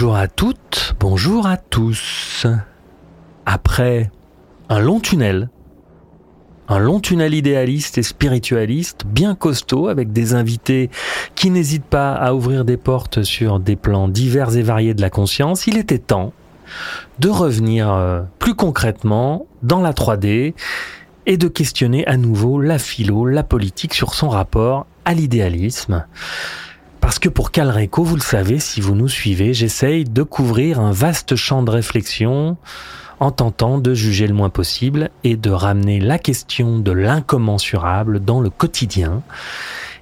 Bonjour à toutes, bonjour à tous. Après un long tunnel, un long tunnel idéaliste et spiritualiste, bien costaud, avec des invités qui n'hésitent pas à ouvrir des portes sur des plans divers et variés de la conscience, il était temps de revenir euh, plus concrètement dans la 3D et de questionner à nouveau la philo, la politique sur son rapport à l'idéalisme. Parce que pour Calreco, vous le savez, si vous nous suivez, j'essaye de couvrir un vaste champ de réflexion en tentant de juger le moins possible et de ramener la question de l'incommensurable dans le quotidien.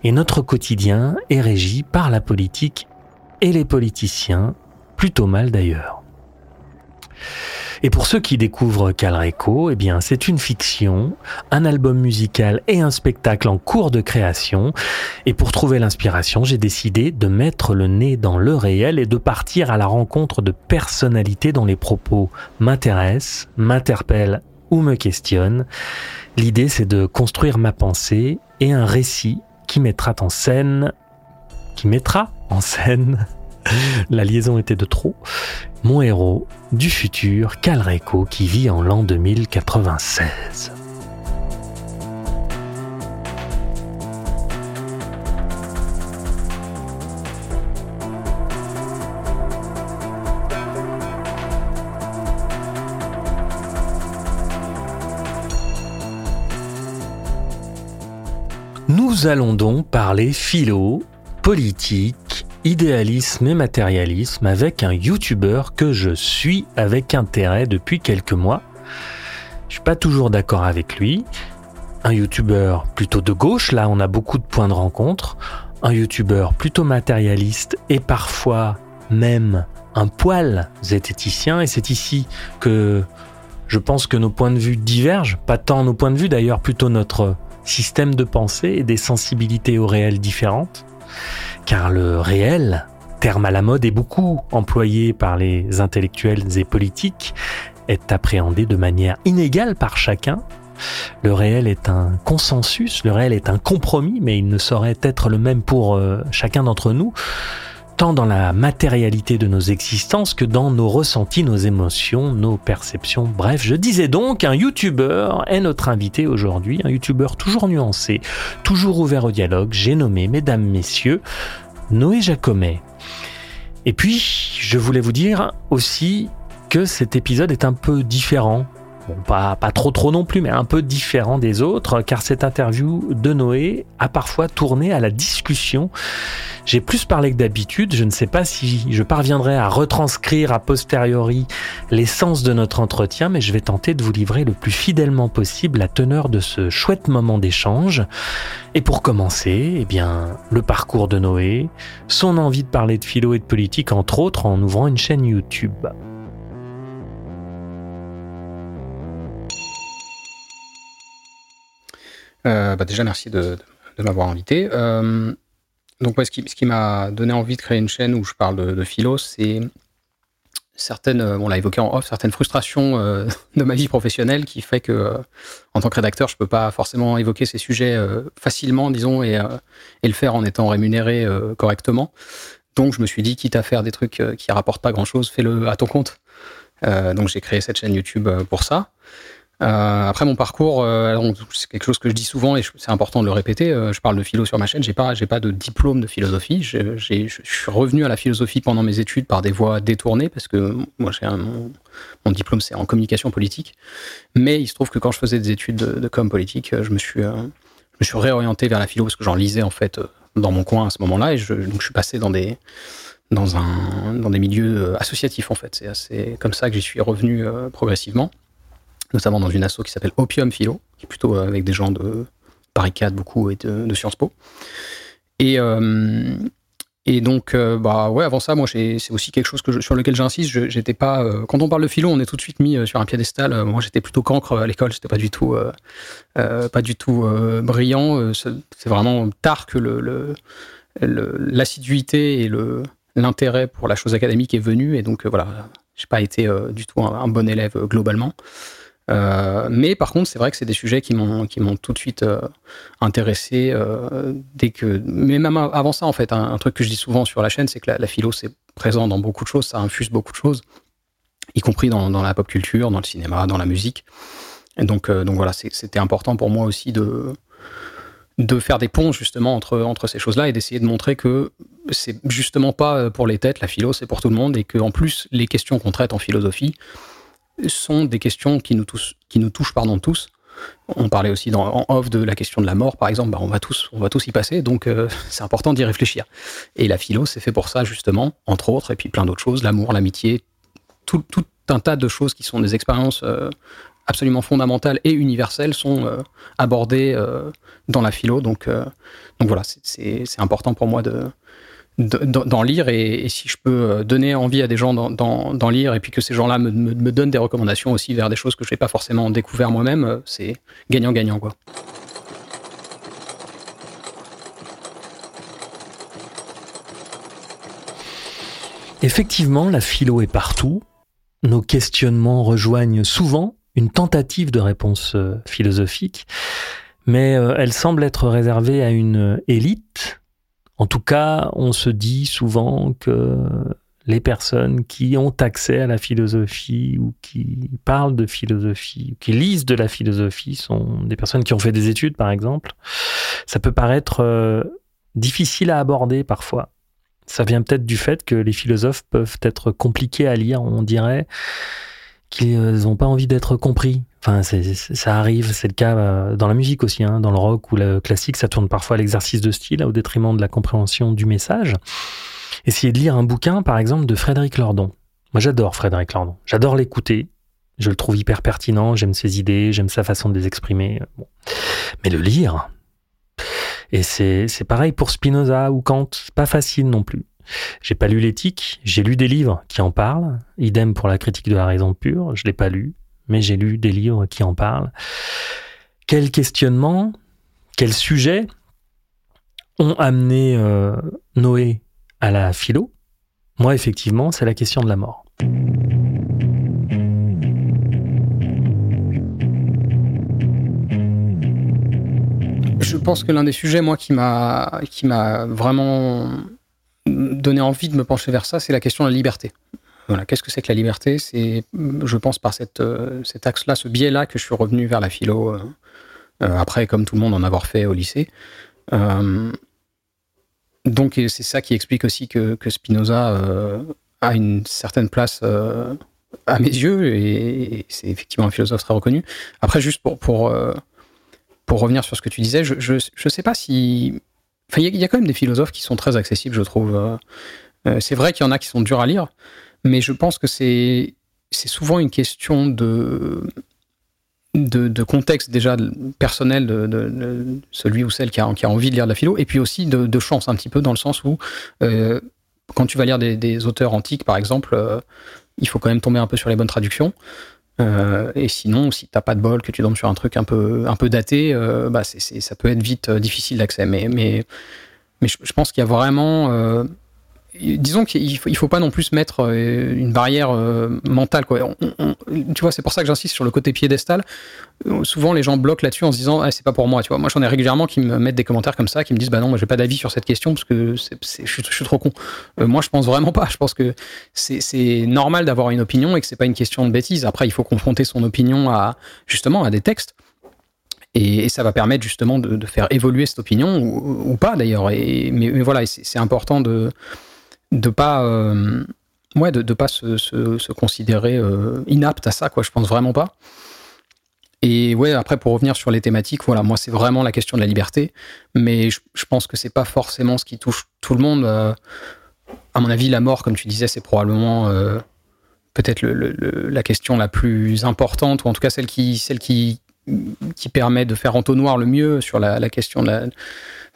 Et notre quotidien est régi par la politique et les politiciens, plutôt mal d'ailleurs. Et pour ceux qui découvrent Calreco, eh bien, c'est une fiction, un album musical et un spectacle en cours de création. Et pour trouver l'inspiration, j'ai décidé de mettre le nez dans le réel et de partir à la rencontre de personnalités dont les propos m'intéressent, m'interpellent ou me questionnent. L'idée, c'est de construire ma pensée et un récit qui mettra en scène, qui mettra en scène la liaison était de trop. Mon héros du futur, Calreco, qui vit en l'an 2096. Nous allons donc parler philo, politique, idéalisme et matérialisme avec un YouTuber que je suis avec intérêt depuis quelques mois. Je suis pas toujours d'accord avec lui. Un YouTuber plutôt de gauche, là on a beaucoup de points de rencontre. Un YouTuber plutôt matérialiste et parfois même un poil zététicien. Et c'est ici que je pense que nos points de vue divergent. Pas tant nos points de vue d'ailleurs, plutôt notre système de pensée et des sensibilités au réel différentes car le réel, terme à la mode et beaucoup employé par les intellectuels et politiques, est appréhendé de manière inégale par chacun. Le réel est un consensus, le réel est un compromis, mais il ne saurait être le même pour euh, chacun d'entre nous, tant dans la matérialité de nos existences que dans nos ressentis, nos émotions, nos perceptions. Bref, je disais donc, un YouTuber est notre invité aujourd'hui, un YouTuber toujours nuancé, toujours ouvert au dialogue. J'ai nommé, mesdames, messieurs, Noé Jacomet. Et puis, je voulais vous dire aussi que cet épisode est un peu différent. Bon, pas, trop trop non plus, mais un peu différent des autres, car cette interview de Noé a parfois tourné à la discussion j'ai plus parlé que d'habitude. Je ne sais pas si je parviendrai à retranscrire a posteriori l'essence de notre entretien, mais je vais tenter de vous livrer le plus fidèlement possible la teneur de ce chouette moment d'échange. Et pour commencer, eh bien, le parcours de Noé, son envie de parler de philo et de politique, entre autres, en ouvrant une chaîne YouTube. Bah déjà, merci de, m'avoir invité. Euh, donc, ce qui, m'a donné envie de créer une chaîne où je parle de, philo, c'est certaines, euh, on l'a évoqué en off, certaines frustrations euh, de ma vie professionnelle qui fait que, euh, en tant que rédacteur, je peux pas forcément évoquer ces sujets facilement, disons, et, le faire en étant rémunéré correctement. Donc, je me suis dit, quitte à faire des trucs qui rapportent pas grand-chose, fais-le à ton compte. donc, j'ai créé cette chaîne YouTube pour ça. Euh, après mon parcours, euh, c'est quelque chose que je dis souvent et c'est important de le répéter. Euh, je parle de philo sur ma chaîne. J'ai pas, j'ai pas de diplôme de philosophie. Je, suis revenu à la philosophie pendant mes études par des voies détournées parce que moi, mon, diplôme c'est en communication politique. Mais il se trouve que quand je faisais des études de, de com politique, je me suis, je me suis réorienté vers la philo parce que j'en lisais en fait dans mon coin à ce moment-là et je, donc je suis passé dans des dans un dans des milieux associatifs en fait. C'est comme ça que j'y suis revenu progressivement notamment dans une asso qui s'appelle Opium Philo, qui est plutôt euh, avec des gens de Paris 4 beaucoup et de, Sciences Po. Et, euh, et donc, euh, bah ouais, avant ça, moi, c'est aussi quelque chose sur lequel j'insiste. J'étais pas. quand on parle de philo, on est tout de suite mis sur un piédestal. moi, j'étais plutôt cancre à l'école. C'était pas du tout, pas du tout brillant. C'est vraiment tard que l'assiduité et l'intérêt pour la chose académique est venu. Et donc, voilà, j'ai pas été du tout un, bon élève globalement. Euh, mais par contre, c'est vrai que c'est des sujets qui m'ont qui m'ont tout de suite euh, intéressé euh, dès que. Mais même avant ça, en fait, un, truc que je dis souvent sur la chaîne, c'est que la, philo c'est présent dans beaucoup de choses, ça infuse beaucoup de choses, y compris dans, dans la pop culture, dans le cinéma, dans la musique. Donc donc voilà, c'était important pour moi aussi de de faire des ponts justement entre, entre ces choses-là et d'essayer de montrer que c'est justement pas pour les têtes, la philo, c'est pour tout le monde et que en plus les questions qu'on traite en philosophie, sont des questions qui nous, touchent, pardon, tous. On parlait aussi en off de la question de la mort, par exemple. Bah, on, va tous, on va tous y passer, donc euh, c'est important d'y réfléchir. Et la philo, c'est fait pour ça, justement, entre autres, et puis plein d'autres choses, l'amour, l'amitié, tout, tout, un tas de choses qui sont des expériences euh, absolument fondamentales et universelles sont euh, abordées dans la philo. Donc, donc voilà, c'est important pour moi de, d'en lire et, si je peux euh, donner envie à des gens d'en lire et puis que ces gens-là me, me, donnent des recommandations aussi vers des choses que je n'ai pas forcément découvert moi-même, euh, c'est gagnant-gagnant quoi. Effectivement, la philo est partout. Nos questionnements rejoignent souvent une tentative de réponse euh, philosophique, mais elle semble être réservée à une élite en tout cas, on se dit souvent que les personnes qui ont accès à la philosophie ou qui parlent de philosophie, ou qui lisent de la philosophie, sont des personnes qui ont fait des études, par exemple. Ça peut paraître euh, difficile à aborder parfois. Ça vient peut-être du fait que les philosophes peuvent être compliqués à lire, on dirait qu'ils n'ont pas envie d'être compris. Ça arrive, c'est le cas euh, dans la musique aussi, hein, dans le rock ou le classique, ça tourne parfois à l'exercice de style au détriment de la compréhension du message. Essayez de lire un bouquin, par exemple, de Frédéric Lordon. Moi, j'adore Frédéric Lordon. J'adore l'écouter. Je le trouve hyper pertinent. J'aime ses idées. J'aime sa façon de les exprimer. Mais le lire, et c'est pareil pour Spinoza ou Kant. Pas facile non plus. J'ai pas lu l'éthique, j'ai lu des livres qui en parlent. Idem pour la critique de la raison pure, je l'ai pas lu, mais j'ai lu des livres qui en parlent. Quels questionnements, quels sujets ont amené euh, Noé à la philo? Moi, effectivement, c'est la question de la mort. Je pense que l'un des sujets, moi, qui m'a qui m'a vraiment donné envie de me pencher vers ça, c'est la question de la liberté. Voilà, qu'est-ce que c'est que la liberté? C'est, je pense, par cette, euh, cet axe-là, ce biais-là, que je suis revenu vers la philo. Euh, euh, après, comme tout le monde, en avoir fait au lycée. donc, c'est ça qui explique aussi que, que Spinoza a une certaine place à mes yeux, et, c'est effectivement un philosophe très reconnu. Après, juste pour, pour, pour revenir sur ce que tu disais, je ne sais pas si il y, a quand même des philosophes qui sont très accessibles, je trouve. C'est vrai qu'il y en a qui sont durs à lire, mais je pense que c'est souvent une question de, de, contexte déjà personnel de, celui ou celle qui a, qui a, envie de lire de la philo, et puis aussi de, chance un petit peu dans le sens où euh, quand tu vas lire des, auteurs antiques, par exemple, il faut quand même tomber un peu sur les bonnes traductions. Euh, et sinon, si t'as pas de bol, que tu tombes sur un truc un peu, un peu daté, euh, bah ça peut être vite euh, difficile d'accès. Mais, mais, mais je, pense qu'il y a vraiment disons qu'il faut, faut pas non plus mettre euh, une barrière euh, mentale. Quoi. tu vois, c'est pour ça que j'insiste sur le côté piédestal. Euh, souvent, les gens bloquent là-dessus en se disant ah, c'est pas pour moi. Tu vois, moi, j'en ai régulièrement qui me mettent des commentaires comme ça, qui me disent bah non, moi, j'ai pas d'avis sur cette question parce que je, suis trop con. moi, je pense vraiment pas. Je pense que c'est normal d'avoir une opinion et que c'est pas une question de bêtise. Après, il faut confronter son opinion à justement à des textes. Et, ça va permettre justement de, faire évoluer cette opinion ou, pas d'ailleurs. Mais, mais, voilà, c'est important de, de pas euh, ouais de, de pas se, se, considérer euh, inapte à ça quoi. Je pense vraiment pas. Et ouais après pour revenir sur les thématiques voilà moi c'est vraiment la question de la liberté. Mais je, pense que c'est pas forcément ce qui touche tout le monde euh, à mon avis la mort comme tu disais c'est probablement peut-être le, la question la plus importante ou en tout cas celle qui celle qui qui permet de faire entonnoir le mieux sur la, la question de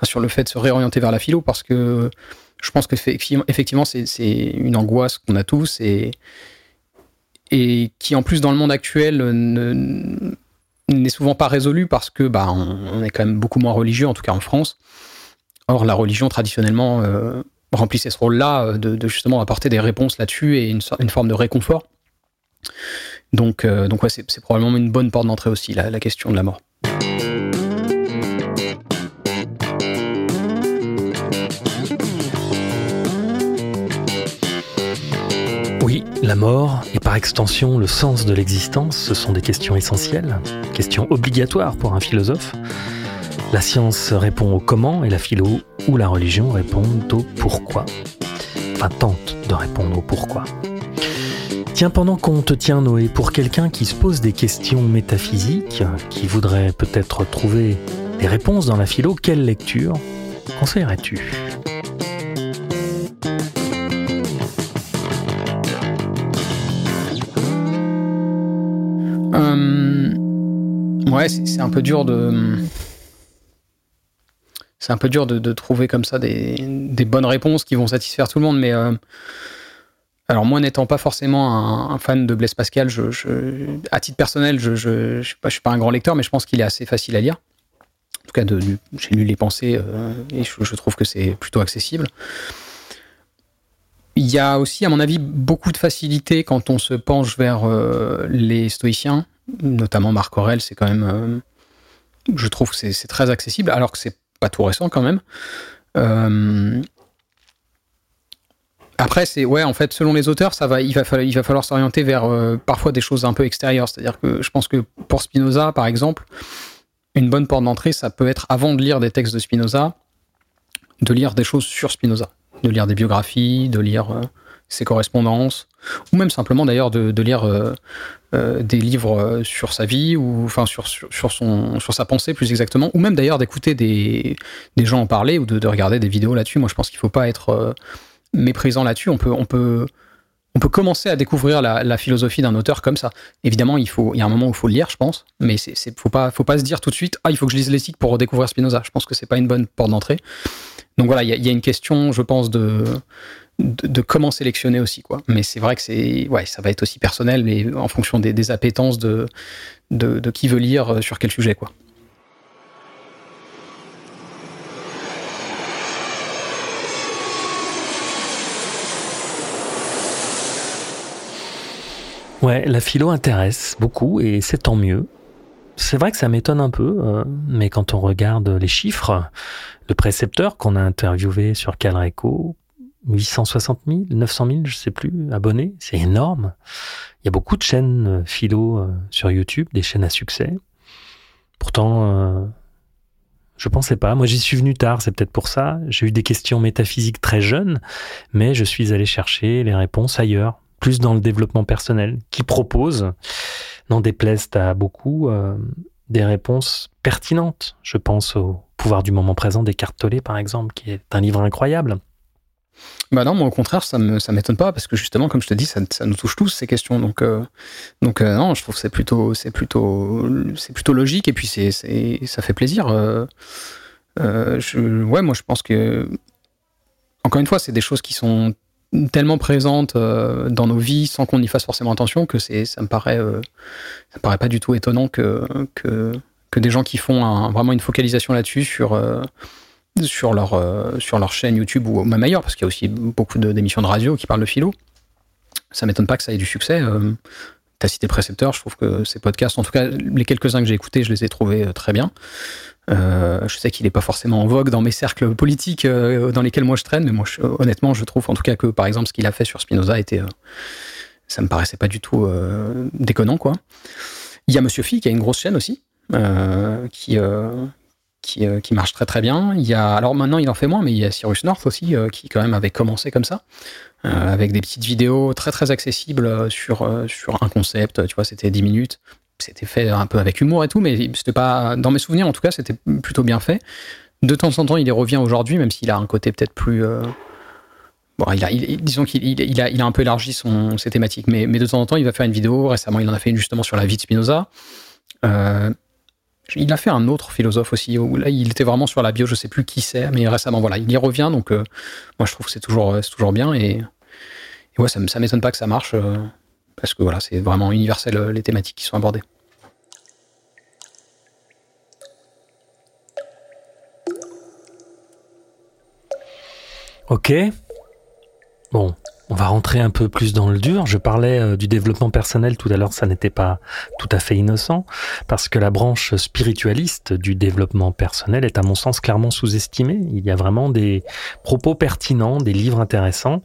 sur le fait de se réorienter vers la philo parce que je pense que effectivement, c'est une angoisse qu'on a tous et, qui, en plus, dans le monde actuel, n'est souvent pas résolue parce que bah, on, est quand même beaucoup moins religieux, en tout cas en France. Or, la religion, traditionnellement, euh, remplissait ce rôle-là de, justement apporter des réponses là-dessus et une, forme de réconfort. Donc, donc ouais, c'est probablement une bonne porte d'entrée aussi, la question de la mort. La mort et par extension le sens de l'existence, ce sont des questions essentielles, questions obligatoires pour un philosophe. La science répond au comment et la philo ou la religion répondent au pourquoi. Enfin, tente de répondre au pourquoi. Tiens, pendant qu'on te tient, Noé, pour quelqu'un qui se pose des questions métaphysiques, qui voudrait peut-être trouver des réponses dans la philo, quelle lecture conseillerais-tu? Euh, Ouais, c'est un peu dur de c'est un peu dur de, trouver comme ça des, bonnes réponses qui vont satisfaire tout le monde. Mais euh, alors moi, n'étant pas forcément un, fan de Blaise Pascal, à titre personnel, je ne suis, pas un grand lecteur, mais je pense qu'il est assez facile à lire. En tout cas, j'ai lu les pensées euh, et je, trouve que c'est plutôt accessible. Il y a aussi, à mon avis, beaucoup de facilité quand on se penche vers les stoïciens, notamment Marc Aurèle, c'est quand même je trouve que c'est très accessible, alors que c'est pas tout récent quand même. Euh, après, c'est ouais, en fait, selon les auteurs, ça va, il va falloir, s'orienter vers euh, parfois des choses un peu extérieures. C'est-à-dire que je pense que pour Spinoza, par exemple, une bonne porte d'entrée, ça peut être avant de lire des textes de Spinoza, de lire des choses sur Spinoza, de lire des biographies, de lire euh, ses correspondances, ou même simplement d'ailleurs de, lire euh, euh, des livres euh, sur sa vie, ou enfin sur, sur, son, sur sa pensée plus exactement, ou même d'ailleurs d'écouter des, des, gens en parler ou de, regarder des vidéos là-dessus. Moi je pense qu'il ne faut pas être méprisant là-dessus. On peut, on, peut, on peut commencer à découvrir la, philosophie d'un auteur comme ça. Évidemment, il, faut, il y a un moment où il faut le lire, je pense, mais il ne faut pas, faut pas se dire tout de suite Ah, il faut que je lise l'éthique pour redécouvrir Spinoza. Je pense que c'est pas une bonne porte d'entrée. Donc voilà, il y, a une question, je pense, de de, comment sélectionner aussi quoi. Mais c'est vrai que c'est ouais, ça va être aussi personnel, mais en fonction des, appétences de, de, qui veut lire euh, sur quel sujet quoi. Ouais, la philo intéresse beaucoup et c'est tant mieux. C'est vrai que ça m'étonne un peu, euh, mais quand on regarde les chiffres, le précepteur qu'on a interviewé sur Calreco 860 000, 900 000, je sais plus, abonnés. C'est énorme. Il y a beaucoup de chaînes euh, philo euh, sur YouTube, des chaînes à succès. Pourtant, euh, je pensais pas. Moi, j'y suis venu tard, c'est peut-être pour ça. J'ai eu des questions métaphysiques très jeunes, mais je suis allé chercher les réponses ailleurs, plus dans le développement personnel, qui propose, n'en déplaise à beaucoup, des réponses pertinentes. Je pense au pouvoir du moment présent des Tollé, par exemple, qui est un livre incroyable bah non, moi au contraire, ça me ça m'étonne pas parce que justement, comme je te dis, ça, nous touche tous ces questions. Donc euh, donc euh, non, je trouve que c'est plutôt c'est plutôt c'est plutôt logique et puis c'est ça fait plaisir. Euh, je, ouais, moi je pense que encore une fois, c'est des choses qui sont tellement présentes dans nos vies sans qu'on y fasse forcément attention que c'est ça me paraît me paraît pas du tout étonnant que que que des gens qui font vraiment une focalisation là-dessus sur sur leur, euh, sur leur chaîne YouTube ou même ailleurs, parce qu'il y a aussi beaucoup d'émissions de, radio qui parlent de philo. Ça m'étonne pas que ça ait du succès. Euh, tu as cité Précepteur, je trouve que ces podcasts, en tout cas les quelques-uns que j'ai écoutés, je les ai trouvés euh, très bien. je sais qu'il n'est pas forcément en vogue dans mes cercles politiques dans lesquels moi je traîne, mais moi honnêtement je trouve en tout cas que par exemple ce qu'il a fait sur Spinoza était, ça me paraissait pas du tout déconnant quoi. Il y a Monsieur Phi qui a une grosse chaîne aussi, qui, euh, qui, marche très très bien. Il y a, alors maintenant il en fait moins, mais il y a Cyrus North aussi euh, qui quand même avait commencé comme ça, euh, avec des petites vidéos très très accessibles sur, sur un concept, tu vois, c'était 10 minutes. C'était fait un peu avec humour et tout, mais c'était pas, dans mes souvenirs en tout cas, c'était plutôt bien fait. De temps en temps, il y revient aujourd'hui, même s'il a un côté peut-être plus. Bon, disons qu'il il a, il a un peu élargi son, ses thématiques, mais, mais de temps en temps, il va faire une vidéo. Récemment, il en a fait une justement sur la vie de Spinoza. Il a fait un autre philosophe aussi, là, il était vraiment sur la bio, je sais plus qui c'est, mais récemment, voilà, il y revient, donc euh, moi, je trouve que c'est toujours, euh, bien, et, ouais, ça, ça m'étonne pas que ça marche, euh, parce que voilà, c'est vraiment universel les thématiques qui sont abordées. Ok. Bon, On va rentrer un peu plus dans le dur. Je parlais euh, du développement personnel tout à l'heure, ça n'était pas tout à fait innocent, parce que la branche spiritualiste du développement personnel est à mon sens clairement sous-estimée. Il y a vraiment des propos pertinents, des livres intéressants.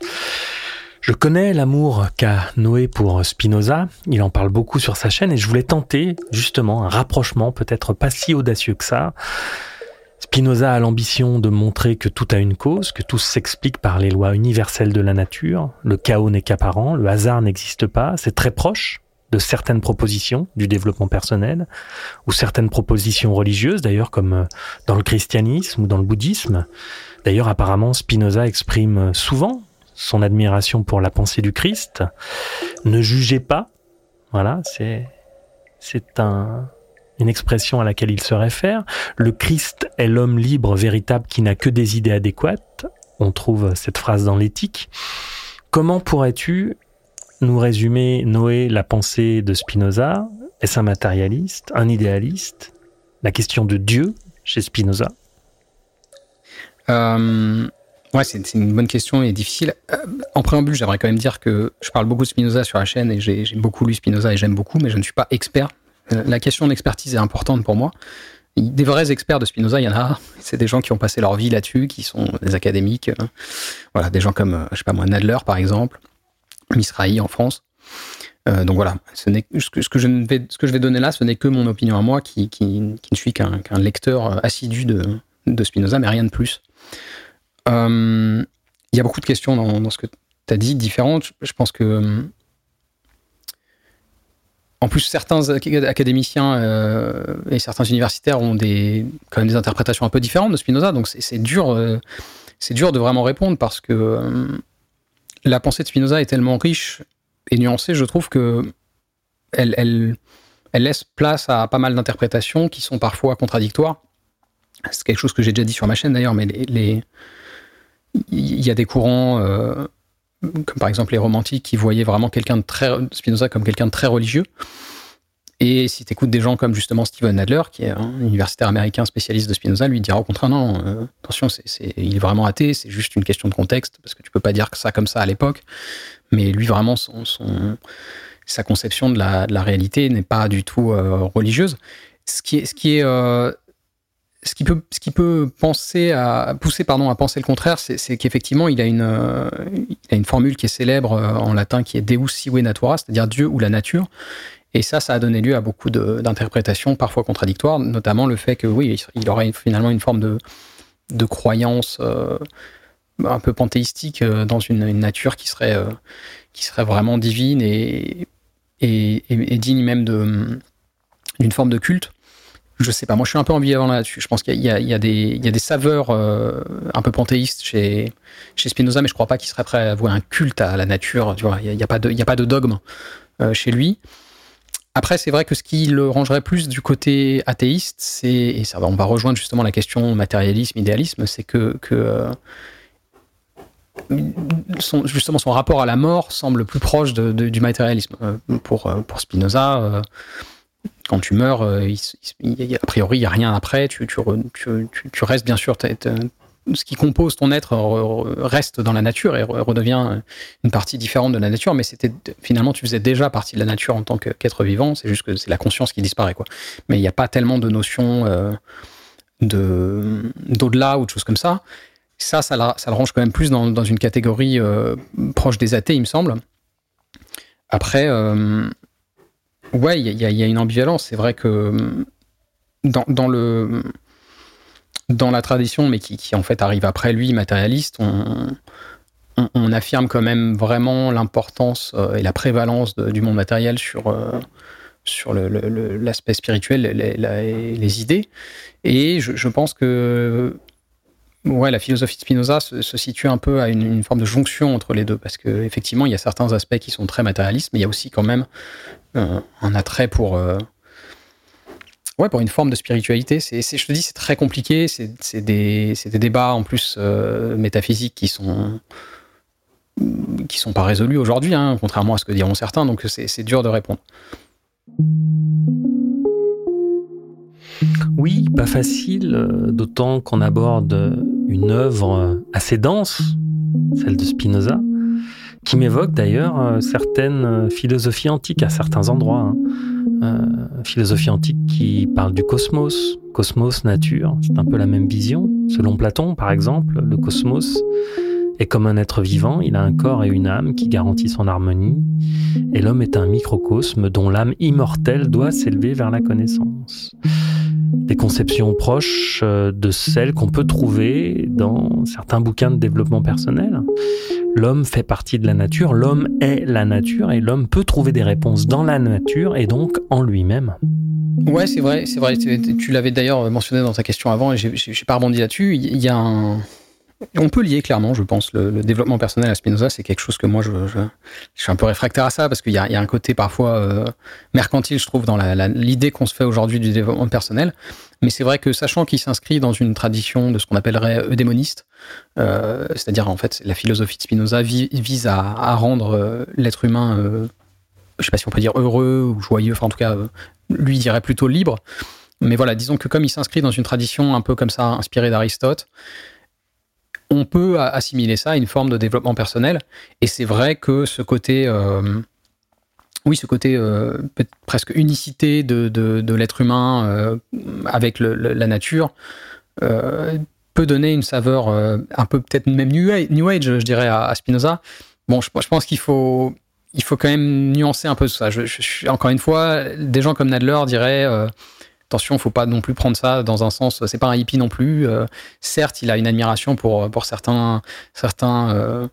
Je connais l'amour qu'a Noé pour Spinoza, il en parle beaucoup sur sa chaîne et je voulais tenter justement un rapprochement peut-être pas si audacieux que ça Spinoza a l'ambition de montrer que tout a une cause, que tout s'explique par les lois universelles de la nature, le chaos n'est qu'apparent, le hasard n'existe pas, c'est très proche de certaines propositions du développement personnel, ou certaines propositions religieuses d'ailleurs, comme euh, dans le christianisme ou dans le bouddhisme. D'ailleurs, apparemment, Spinoza exprime souvent son admiration pour la pensée du Christ. Ne jugez pas, voilà, c'est c'est un une expression à laquelle il se réfère. Le Christ est l'homme libre, véritable, qui n'a que des idées adéquates. On trouve cette phrase dans l'éthique. Comment pourrais-tu nous résumer, Noé, la pensée de Spinoza? Est-ce un matérialiste, un idéaliste? La question de Dieu chez Spinoza euh, Ouais, c'est une bonne question et difficile. Euh, en préambule, j'aimerais quand même dire que je parle beaucoup de Spinoza sur la chaîne et j'ai beaucoup lu Spinoza et j'aime beaucoup, mais je ne suis pas expert la question d'expertise est importante pour moi. Des vrais experts de Spinoza, il y en a. C'est des gens qui ont passé leur vie là-dessus, qui sont des académiques. Euh, voilà, des gens comme, euh, je sais pas moi, Nadler par exemple, Misrahi en France. donc voilà, ce, ce, que, je vais, ce que je vais donner là, ce n'est que mon opinion à moi, qui, qui, ne suis qu'un lecteur assidu de, de, Spinoza, mais rien de plus. il y a beaucoup de questions dans, dans ce que tu as dit, différentes. Je pense que en plus, certains académiciens euh, et certains universitaires ont des, quand même des interprétations un peu différentes de Spinoza, donc c'est dur, euh, dur de vraiment répondre parce que euh, la pensée de Spinoza est tellement riche et nuancée, je trouve que elle, laisse place à pas mal d'interprétations qui sont parfois contradictoires. C'est quelque chose que j'ai déjà dit sur ma chaîne d'ailleurs, mais il y a des courants comme par exemple les romantiques qui voyaient vraiment quelqu'un très Spinoza comme quelqu'un de très religieux. Et si tu écoutes des gens comme justement Steven Adler, qui est un universitaire américain spécialiste de Spinoza, lui dira au contraire non, euh, attention, il est vraiment athée, c'est juste une question de contexte, parce que tu peux pas dire que ça comme ça à l'époque. Mais lui, vraiment, son, sa conception de la, la réalité n'est pas du tout euh, religieuse. Ce qui est, ce qui est euh, ce qui peut, penser à, pousser pardon, à penser le contraire, c'est qu'effectivement, il, a une, euh, a une formule qui est célèbre euh, en latin qui est Deus sive natura, c'est-à-dire Dieu ou la nature. Et ça, ça a donné lieu à beaucoup d'interprétations parfois contradictoires, notamment le fait que oui, il aurait finalement une forme de, croyance euh, un peu panthéistique dans une, nature qui serait, qui serait vraiment divine et, et digne même d'une forme de culte je sais pas, moi je suis un peu ambivalent là-dessus. Je pense qu'il y, a des saveurs euh, un peu panthéistes chez, chez Spinoza, mais je crois pas qu'il serait prêt à avouer un culte à la nature. Tu vois, il n'y a, pas de, dogme euh, chez lui. Après, c'est vrai que ce qui le rangerait plus du côté athéiste, c'est, et ça on va rejoindre justement la question matérialisme, idéalisme, c'est que, euh, justement son rapport à la mort semble plus proche du matérialisme. pour, pour Spinoza, quand tu meurs, euh, a priori, il n'y a rien après. Tu, restes bien sûr. ce qui compose ton être reste dans la nature et redevient une partie différente de la nature, mais c'était finalement tu faisais déjà partie de la nature en tant qu'être vivant. C'est juste que c'est la conscience qui disparaît, quoi. Mais il n'y a pas tellement de notions euh, de d'au-delà ou de choses comme ça. Ça, ça, le range quand même plus dans, une catégorie euh, proche des athées, il me semble. Après, Ouais, il y, a une ambivalence. C'est vrai que hum, dans, le, dans la tradition, mais qui, en fait arrive après lui, matérialiste, on, affirme quand même vraiment l'importance euh, et la prévalence du monde matériel sur, euh, l'aspect spirituel, les, les, idées. Et je, pense que ouais, la philosophie de Spinoza se, situe un peu à une, forme de jonction entre les deux, parce qu'effectivement, il y a certains aspects qui sont très matérialistes, mais il y a aussi quand même un attrait pour, euh, pour une forme de spiritualité. C'est, je te dis, c'est très compliqué. C'est, des, débats en plus euh, métaphysiques qui sont qui sont pas résolus aujourd'hui, hein, contrairement à ce que diront certains. Donc c'est, dur de répondre. Oui, pas facile, euh, d'autant qu'on aborde une œuvre assez dense, celle de Spinoza, qui m'évoque d'ailleurs euh, certaines euh, philosophies antiques à certains endroits. Hein. Euh, philosophie antique qui parle du cosmos, cosmos, nature, c'est un peu la même vision. Selon Platon, par exemple, le cosmos est comme un être vivant, il a un corps et une âme qui garantissent son harmonie, et l'homme est un microcosme dont l'âme immortelle doit s'élever vers la connaissance. Des conceptions proches euh, de celles qu'on peut trouver dans certains bouquins de développement personnel. L'homme fait partie de la nature, l'homme est la nature, et l'homme peut trouver des réponses dans la nature et donc en lui-même. Ouais, c'est vrai, c'est vrai. Tu l'avais d'ailleurs mentionné dans ta question avant, et j'ai pas rebondi là-dessus. Il y a un, on peut lier clairement, je pense, le, développement personnel à Spinoza, c'est quelque chose que moi, je, suis un peu réfractaire à ça, parce qu'il y, a un côté parfois euh, mercantile, je trouve, dans l'idée qu'on se fait aujourd'hui du développement personnel. Mais c'est vrai que sachant qu'il s'inscrit dans une tradition de ce qu'on appellerait eudémoniste, euh, c'est-à-dire en fait la philosophie de Spinoza vise à, rendre euh, l'être humain, je je sais pas si on peut dire heureux ou joyeux, enfin en tout cas, lui dirait plutôt libre. Mais voilà, disons que comme il s'inscrit dans une tradition un peu comme ça, inspirée d'Aristote, on peut assimiler ça à une forme de développement personnel. Et c'est vrai que ce côté, euh, oui, ce côté euh, presque unicité de, l'être humain euh, avec la nature peut donner une saveur un peu peut-être même New Age, je dirais, à, Spinoza. Bon, je, pense qu'il faut, il faut quand même nuancer un peu ça. Je, encore une fois, des gens comme Nadler diraient attention, faut pas non plus prendre ça dans un sens. C'est pas un hippie non plus. Euh, certes, il a une admiration pour pour certains certains euh,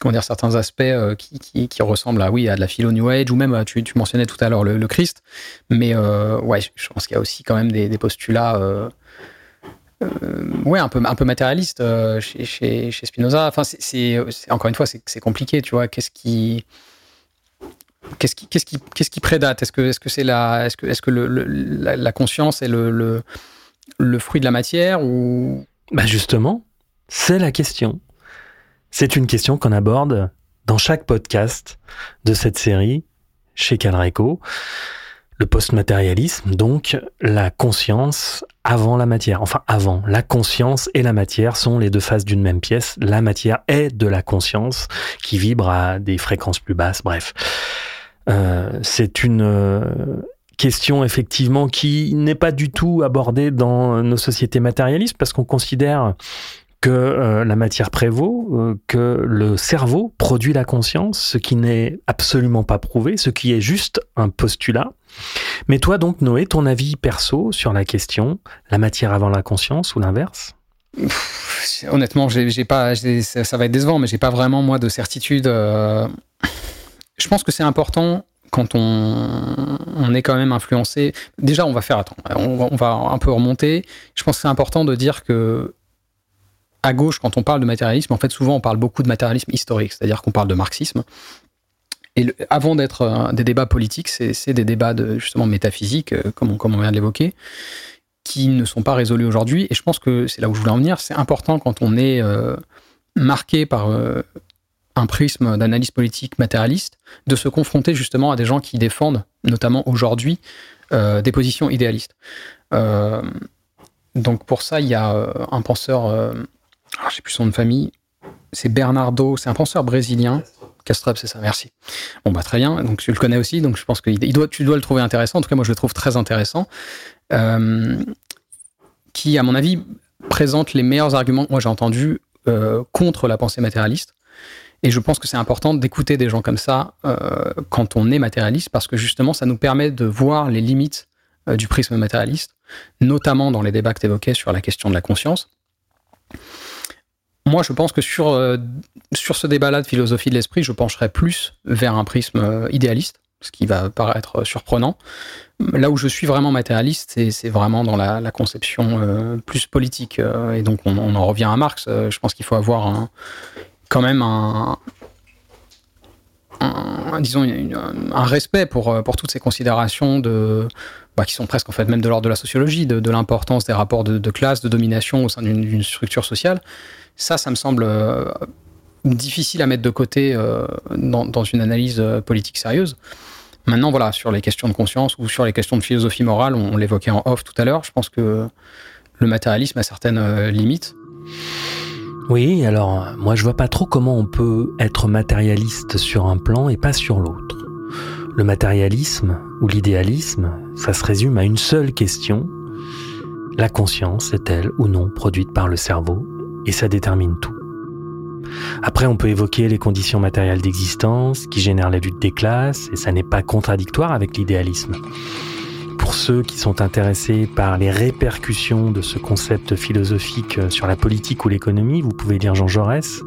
comment dire certains aspects euh, qui, qui, ressemblent à oui à de la philo New Age ou même tu, tu mentionnais tout à l'heure le, Christ. Mais ouais, je pense qu'il y a aussi quand même des, des postulats. ouais, un peu, un peu matérialiste chez, chez, chez, Spinoza. Enfin, c'est encore une fois, c'est compliqué, tu vois. Qu'est-ce qui, Qu'est-ce qui, prédate? Est-ce que, c'est la, conscience est le, fruit de la matière ou? Bah Justement, c'est la question. C'est une question qu'on aborde dans chaque podcast de cette série chez Calreco. Le post-matérialisme, donc la conscience avant la matière. Enfin, avant. La conscience et la matière sont les deux faces d'une même pièce. La matière est de la conscience qui vibre à des fréquences plus basses. Bref. Euh, c'est une euh, question effectivement qui n'est pas du tout abordée dans nos sociétés matérialistes parce qu'on considère que euh, la matière prévaut, que le cerveau produit la conscience, ce qui n'est absolument pas prouvé, ce qui est juste un postulat. Mais toi donc Noé, ton avis perso sur la question, la matière avant la conscience ou l'inverse? Honnêtement, j'ai pas, ça, va être décevant, mais j'ai pas vraiment moi de certitude je pense que c'est important quand on, est quand même influencé. Déjà, on va faire, attends, on va, un peu remonter. Je pense que c'est important de dire que à gauche, quand on parle de matérialisme, en fait, souvent, on parle beaucoup de matérialisme historique, c'est-à-dire qu'on parle de marxisme. Et avant d'être euh, des débats politiques, c'est des débats de justement métaphysique, euh, comme on, on vient de l'évoquer, qui ne sont pas résolus aujourd'hui. Et je pense que c'est là où je voulais en venir. C'est important quand on est euh, marqué par un prisme d'analyse politique matérialiste, de se confronter justement à des gens qui défendent, notamment aujourd'hui, euh, des positions idéalistes. Euh, donc pour ça, il y a euh, un penseur, je ne sais plus son nom de famille, c'est Bernardo, c'est un penseur brésilien. Castrop, c'est ça, merci. Bon, bah très bien, donc tu le connais aussi, donc je pense que doit, tu dois le trouver intéressant, en tout cas moi je le trouve très intéressant, qui à mon avis présente les meilleurs arguments que moi j'ai entendus contre la pensée matérialiste. Et je pense que c'est important d'écouter des gens comme ça euh, quand on est matérialiste, parce que justement, ça nous permet de voir les limites euh, du prisme matérialiste, notamment dans les débats que tu évoquais sur la question de la conscience. Moi, je pense que sur, euh, sur ce débat-là de philosophie de l'esprit, je pencherais plus vers un prisme idéaliste, ce qui va paraître surprenant. Là où je suis vraiment matérialiste, c'est vraiment dans la, conception plus politique. et donc, on, on, en revient à Marx. je pense qu'il faut avoir un, quand même un, disons un respect pour, euh, pour toutes ces considérations de, bah, qui sont presque en fait même de l'ordre de la sociologie, de, l'importance des rapports de, classe, de domination au sein d'une structure sociale. Ça, ça me semble euh, difficile à mettre de côté euh, dans, une analyse politique sérieuse. Maintenant, voilà, sur les questions de conscience ou sur les questions de philosophie morale, on l'évoquait en off tout à l'heure, je pense que le matérialisme a certaines limites. Oui, alors moi je vois pas trop comment on peut être matérialiste sur un plan et pas sur l'autre. Le matérialisme ou l'idéalisme, ça se résume à une seule question. La conscience est-elle ou non produite par le cerveau? Et ça détermine tout. Après, on peut évoquer les conditions matérielles d'existence qui génèrent la lutte des classes, et ça n'est pas contradictoire avec l'idéalisme. Pour ceux qui sont intéressés par les répercussions de ce concept philosophique sur la politique ou l'économie, vous pouvez lire Jean Jaurès,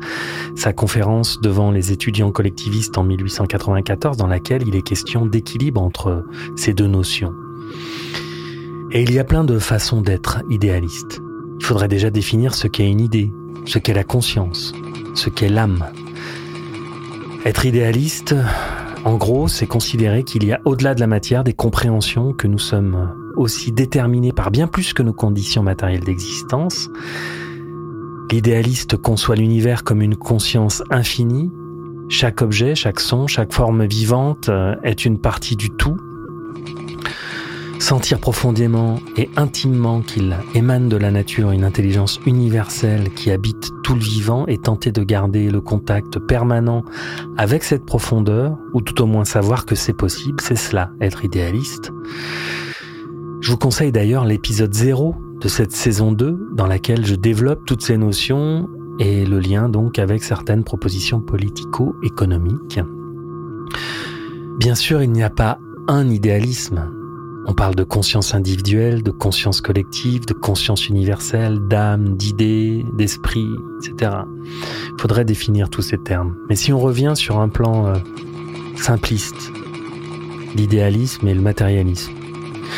sa conférence devant les étudiants collectivistes en 1894 dans laquelle il est question d'équilibre entre ces deux notions. Et il y a plein de façons d'être idéaliste. Il faudrait déjà définir ce qu'est une idée, ce qu'est la conscience, ce qu'est l'âme. Être idéaliste, en gros, c'est considérer qu'il y a au-delà de la matière des compréhensions que nous sommes aussi déterminés par bien plus que nos conditions matérielles d'existence. L'idéaliste conçoit l'univers comme une conscience infinie. Chaque objet, chaque son, chaque forme vivante euh, est une partie du tout Sentir profondément et intimement qu'il émane de la nature une intelligence universelle qui habite tout le vivant et tenter de garder le contact permanent avec cette profondeur, ou tout au moins savoir que c'est possible, c'est cela, être idéaliste. Je vous conseille d'ailleurs l'épisode 0 de cette saison 2 dans laquelle je développe toutes ces notions et le lien donc avec certaines propositions politico-économiques. Bien sûr, il n'y a pas un idéalisme, on parle de conscience individuelle, de conscience collective, de conscience universelle, d'âme, d'idées, d'esprit, etc. Il faudrait définir tous ces termes. Mais si on revient sur un plan euh, simpliste, l'idéalisme et le matérialisme,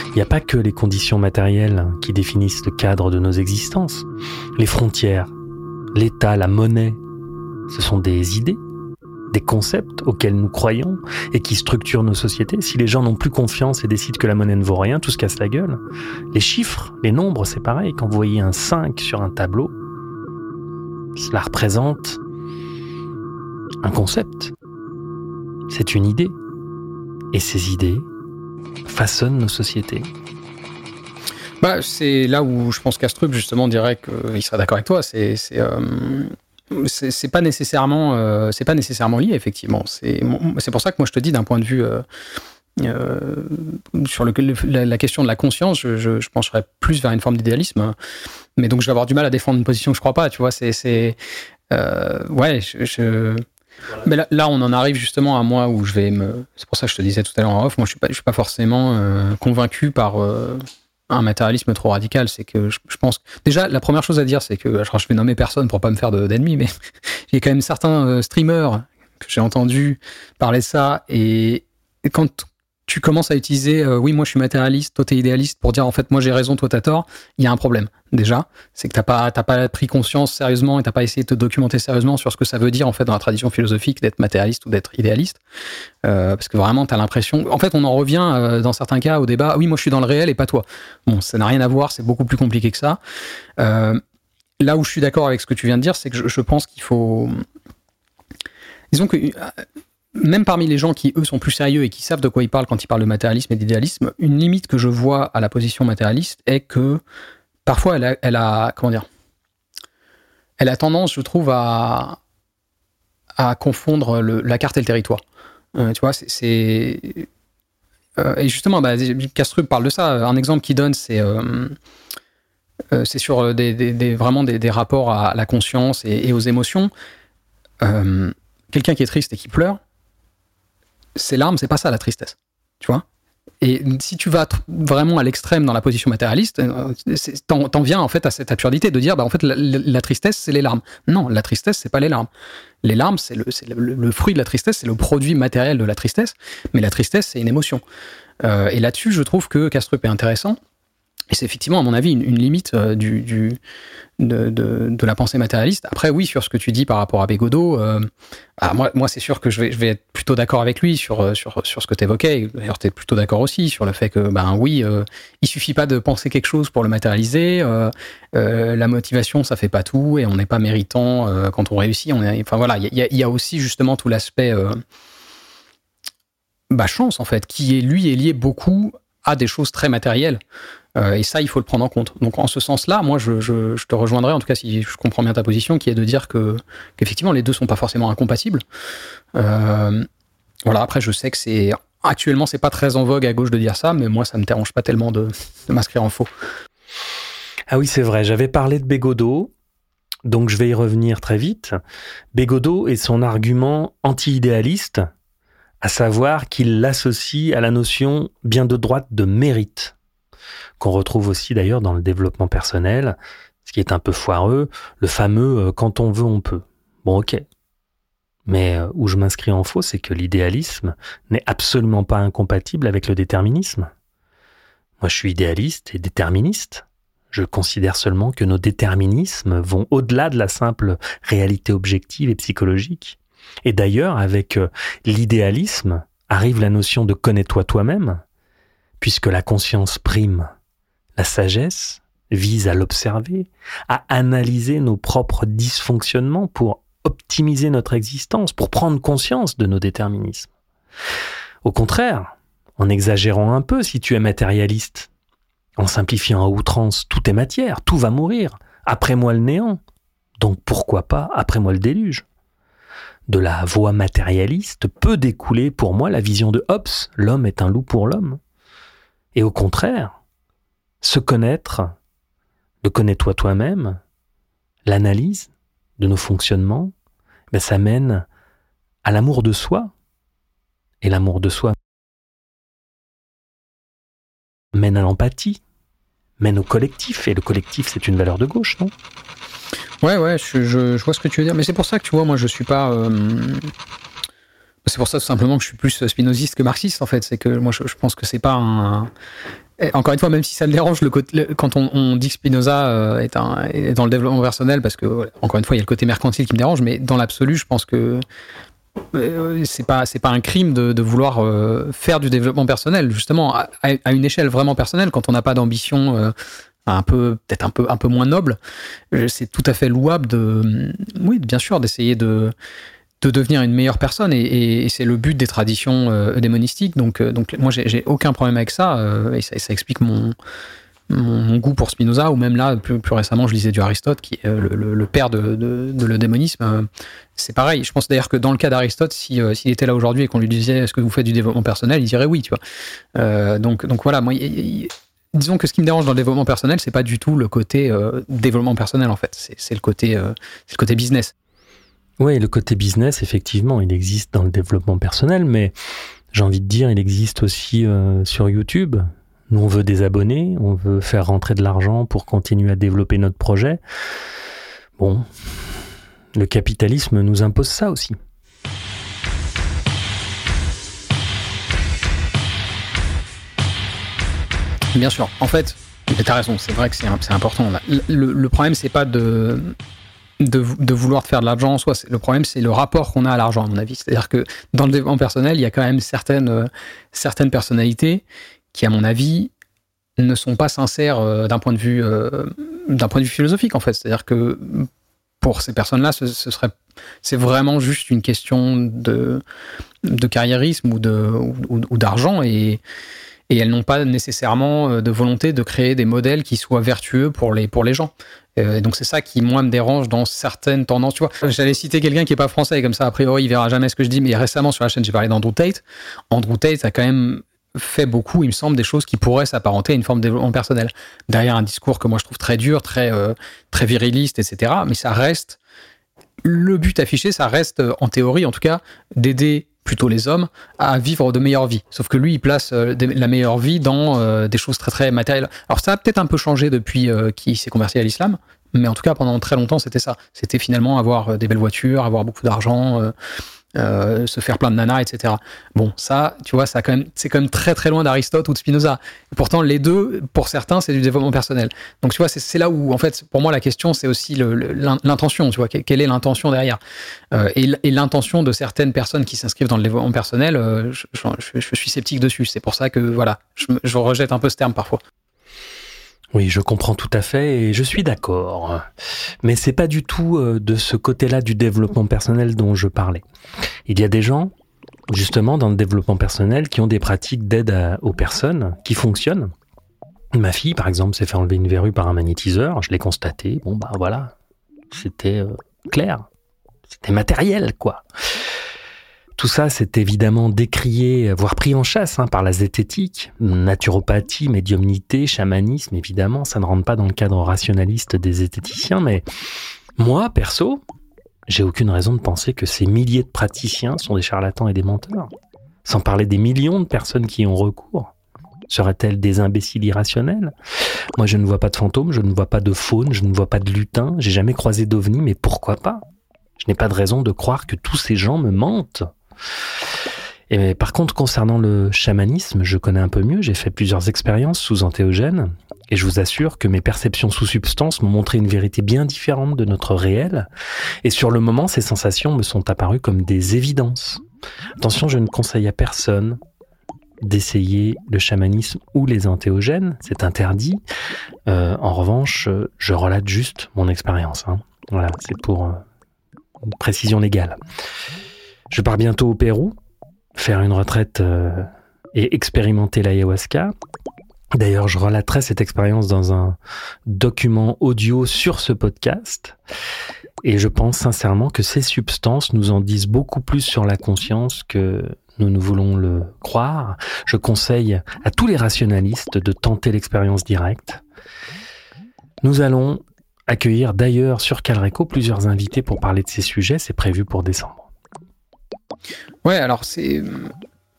il n'y a pas que les conditions matérielles qui définissent le cadre de nos existences. Les frontières, l'État, la monnaie, ce sont des idées des concepts auxquels nous croyons et qui structurent nos sociétés. Si les gens n'ont plus confiance et décident que la monnaie ne vaut rien, tout se casse la gueule. Les chiffres, les nombres, c'est pareil. Quand vous voyez un 5 sur un tableau, cela représente un concept. C'est une idée. Et ces idées façonnent nos sociétés. Bah, c'est là où je pense qu'Astrup justement dirait qu'il serait d'accord avec toi. C'est euh, c'est pas nécessairement euh, c'est pas nécessairement lié effectivement c'est c'est pour ça que moi je te dis d'un point de vue euh, euh, sur le, la, question de la conscience je, je, pencherais plus vers une forme d'idéalisme mais donc je vais avoir du mal à défendre une position que je crois pas tu vois c'est c'est ouais je, mais là, là, on en arrive justement à moi où je vais me. C'est pour ça que je te disais tout à l'heure en off. Moi, je suis pas, je suis pas forcément convaincu par un matérialisme trop radical. C'est que je, pense. Déjà, la première chose à dire, c'est que. je vais nommer personne pour pas me faire d'ennemis, mais il y quand même certains euh, streamers que j'ai entendu parler ça. Et quand, tu commences à utiliser euh, oui, moi je suis matérialiste, toi t'es idéaliste pour dire en fait moi j'ai raison, toi t'as tort, il y a un problème déjà. C'est que t'as pas, pas pris conscience sérieusement et t'as pas essayé de te documenter sérieusement sur ce que ça veut dire en fait dans la tradition philosophique d'être matérialiste ou d'être idéaliste. Euh, parce que vraiment t'as l'impression. En fait, on en revient euh, dans certains cas au débat oui, moi je suis dans le réel et pas toi. Bon, ça n'a rien à voir, c'est beaucoup plus compliqué que ça. là où je suis d'accord avec ce que tu viens de dire, c'est que je pense qu'il faut. Disons que même parmi les gens qui, eux, sont plus sérieux et qui savent de quoi ils parlent quand ils parlent de matérialisme et d'idéalisme, une limite que je vois à la position matérialiste est que parfois elle a, elle a comment dire, elle a tendance, je trouve, à, à confondre la carte et le territoire. Euh, tu vois, c'est. Euh, et justement, bah, Castrup parle de ça. Un exemple qu'il donne, c'est. Euh, c'est sur des, vraiment des, rapports à la conscience et, et aux émotions. Quelqu'un qui est triste et qui pleure, ces larmes, c'est pas ça la tristesse. Tu vois? Et si tu vas vraiment à l'extrême dans la position matérialiste, euh, t'en viens en fait à cette absurdité de dire, bah en fait la, tristesse c'est les larmes. Non, la tristesse c'est pas les larmes. Les larmes c'est le, fruit de la tristesse, c'est le produit matériel de la tristesse, mais la tristesse c'est une émotion. Euh, et là-dessus, je trouve que Castrup est intéressant et c'est effectivement, à mon avis, une, limite euh, du, de, la pensée matérialiste. Après, oui, sur ce que tu dis par rapport à Bégodeau, euh, ah, moi, c'est sûr que je vais, être plutôt d'accord avec lui sur, euh, sur, sur ce que tu évoquais. D'ailleurs, tu es plutôt d'accord aussi sur le fait que, ben oui, euh, il suffit pas de penser quelque chose pour le matérialiser. La motivation, ça fait pas tout et on n'est pas méritant quand on réussit. On est, enfin voilà, il y a, aussi justement tout l'aspect bah, chance, en fait, qui lui, est lié beaucoup à des choses très matérielles. Euh, et ça, il faut le prendre en compte. Donc, en ce sens-là, moi, je, te rejoindrai, en tout cas, si je comprends bien ta position, qui est de dire que qu'effectivement, les deux sont pas forcément incompatibles. Euh, voilà. Après, je sais que c'est actuellement, c'est pas très en vogue à gauche de dire ça, mais moi, ça me dérange pas tellement de, de m'inscrire en faux. Ah oui, c'est vrai. J'avais parlé de Bégodeau. Donc je vais y revenir très vite. Bégodeau et son argument anti-idéaliste, à savoir qu'il l'associe à la notion bien de droite de mérite qu'on retrouve aussi d'ailleurs dans le développement personnel, ce qui est un peu foireux, le fameux euh, quand on veut, on peut. Bon, ok. Mais euh, où je m'inscris en faux, c'est que l'idéalisme n'est absolument pas incompatible avec le déterminisme. Moi, je suis idéaliste et déterministe. Je considère seulement que nos déterminismes vont au-delà de la simple réalité objective et psychologique. Et d'ailleurs, avec euh, l'idéalisme arrive la notion de connais-toi toi-même, puisque la conscience prime la sagesse vise à l'observer, à analyser nos propres dysfonctionnements pour optimiser notre existence, pour prendre conscience de nos déterminismes. Au contraire, en exagérant un peu si tu es matérialiste, en simplifiant à outrance, tout est matière, tout va mourir, après moi le néant, donc pourquoi pas après moi le déluge? De la voie matérialiste peut découler pour moi la vision de Hobbes, l'homme est un loup pour l'homme. Et au contraire, se connaître, le connais-toi toi-même, l'analyse de nos fonctionnements, ben ça mène à l'amour de soi. Et l'amour de soi mène à l'empathie, mène au collectif. Et le collectif, c'est une valeur de gauche, non? Ouais, ouais, je, vois ce que tu veux dire. Mais c'est pour ça que tu vois, moi, je suis pas. Euh, c'est pour ça tout simplement que je suis plus spinoziste que marxiste, en fait. C'est que moi, je, pense que c'est pas un encore une fois, même si ça me dérange le côté, quand on, dit que Spinoza euh, est, dans le développement personnel, parce que encore une fois, il y a le côté mercantile qui me dérange, mais dans l'absolu, je pense que euh, c'est pas pas un crime de, vouloir faire du développement personnel, justement à, une échelle vraiment personnelle, quand on n'a pas d'ambition un peu peut-être un peu un peu moins noble, c'est tout à fait louable de oui, bien sûr, d'essayer de de devenir une meilleure personne et, c'est le but des traditions euh, démonistiques. Donc, euh, donc moi, j'ai aucun problème avec ça euh, et, ça explique mon, goût pour Spinoza ou même là, plus, plus, récemment, je lisais du Aristote qui est le, père de, le démonisme. c'est pareil. Je pense d'ailleurs que dans le cas d'Aristote, s'il était là aujourd'hui et qu'on lui disait est-ce que vous faites du développement personnel, il dirait oui, tu vois. donc, donc voilà, moi, disons que ce qui me dérange dans le développement personnel, c'est pas du tout le côté développement personnel en fait, c'est le côté, c'est le côté business. Oui, le côté business, effectivement, il existe dans le développement personnel, mais j'ai envie de dire, il existe aussi euh, sur YouTube. Nous, on veut des abonnés, on veut faire rentrer de l'argent pour continuer à développer notre projet. Bon, le capitalisme nous impose ça aussi. Bien sûr. En fait, tu as raison, c'est vrai que c'est important. Le, le problème, c'est pas de de, vouloir faire de l'argent en soi. Le problème, c'est le rapport qu'on a à l'argent, à mon avis. C'est-à-dire que dans le développement personnel, il y a quand même certaines, euh, certaines personnalités qui, à mon avis, ne sont pas sincères euh, d'un point de vue euh, point de vue philosophique en fait. C'est-à-dire que pour ces personnes-là, ce, serait c'est vraiment juste une question de de carriérisme ou de ou d'argent et et elles n'ont pas nécessairement euh, de volonté de créer des modèles qui soient vertueux pour les, pour les gens. Euh, et donc c'est ça qui moi me dérange dans certaines tendances. Tu vois, j'allais citer quelqu'un qui est pas français comme ça a priori il verra jamais ce que je dis. Mais récemment sur la chaîne j'ai parlé d'Andrew Tate. Andrew Tate a quand même fait beaucoup, il me semble, des choses qui pourraient s'apparenter à une forme de développement personnel. Derrière un discours que moi je trouve très dur, très euh, très viriliste, etc. Mais ça reste le but affiché, ça reste en théorie en tout cas d'aider plutôt les hommes, à vivre de meilleures vies. Sauf que lui, il place euh, la meilleure vie dans euh, des choses très très matérielles. Alors ça a peut-être un peu changé depuis euh, qu'il s'est converti à l'islam, mais en tout cas pendant très longtemps c'était ça. C'était finalement avoir des belles voitures, avoir beaucoup d'argent, euh, se faire plein de nanas, etc. Bon, ça, tu vois, ça c'est quand même très très loin d'Aristote ou de Spinoza. Pourtant, les deux, pour certains, c'est du développement personnel. Donc, tu vois, c'est là où, en fait, pour moi, la question, c'est aussi l'intention. Tu vois, quelle est l'intention derrière euh, Et, l'intention de certaines personnes qui s'inscrivent dans le développement personnel, euh, je, suis sceptique dessus. C'est pour ça que, voilà, je rejette un peu ce terme parfois. Oui, je comprends tout à fait et je suis d'accord. Mais c'est pas du tout euh, de ce côté-là du développement personnel dont je parlais. Il y a des gens justement dans le développement personnel qui ont des pratiques d'aide aux personnes qui fonctionnent. Ma fille, par exemple, s'est fait enlever une verrue par un magnétiseur. Je l'ai constaté. Bon, bah voilà, c'était euh, clair, c'était matériel, quoi. Tout ça, c'est évidemment décrié, voire pris en chasse hein, par la zététique, naturopathie, médiumnité, chamanisme, évidemment, ça ne rentre pas dans le cadre rationaliste des zététiciens, mais moi, perso, j'ai aucune raison de penser que ces milliers de praticiens sont des charlatans et des menteurs. Sans parler des millions de personnes qui y ont recours. Seraient-elles des imbéciles irrationnels? Moi, je ne vois pas de fantômes, je ne vois pas de faune, je ne vois pas de lutin, j'ai jamais croisé d'ovni, mais pourquoi pas? Je n'ai pas de raison de croire que tous ces gens me mentent. Et par contre, concernant le chamanisme, je connais un peu mieux, j'ai fait plusieurs expériences sous antéogène, et je vous assure que mes perceptions sous substance m'ont montré une vérité bien différente de notre réel, et sur le moment, ces sensations me sont apparues comme des évidences. Attention, je ne conseille à personne d'essayer le chamanisme ou les antéogènes, c'est interdit. Euh, en revanche, je relate juste mon expérience. Hein. Voilà, c'est pour euh, une précision légale. Je pars bientôt au Pérou, faire une retraite euh, et expérimenter l'ayahuasca. D'ailleurs, je relaterai cette expérience dans un document audio sur ce podcast. Et je pense sincèrement que ces substances nous en disent beaucoup plus sur la conscience que nous ne voulons le croire. Je conseille à tous les rationalistes de tenter l'expérience directe. Nous allons accueillir d'ailleurs sur Calreco plusieurs invités pour parler de ces sujets. C'est prévu pour décembre. Ouais, alors c'est.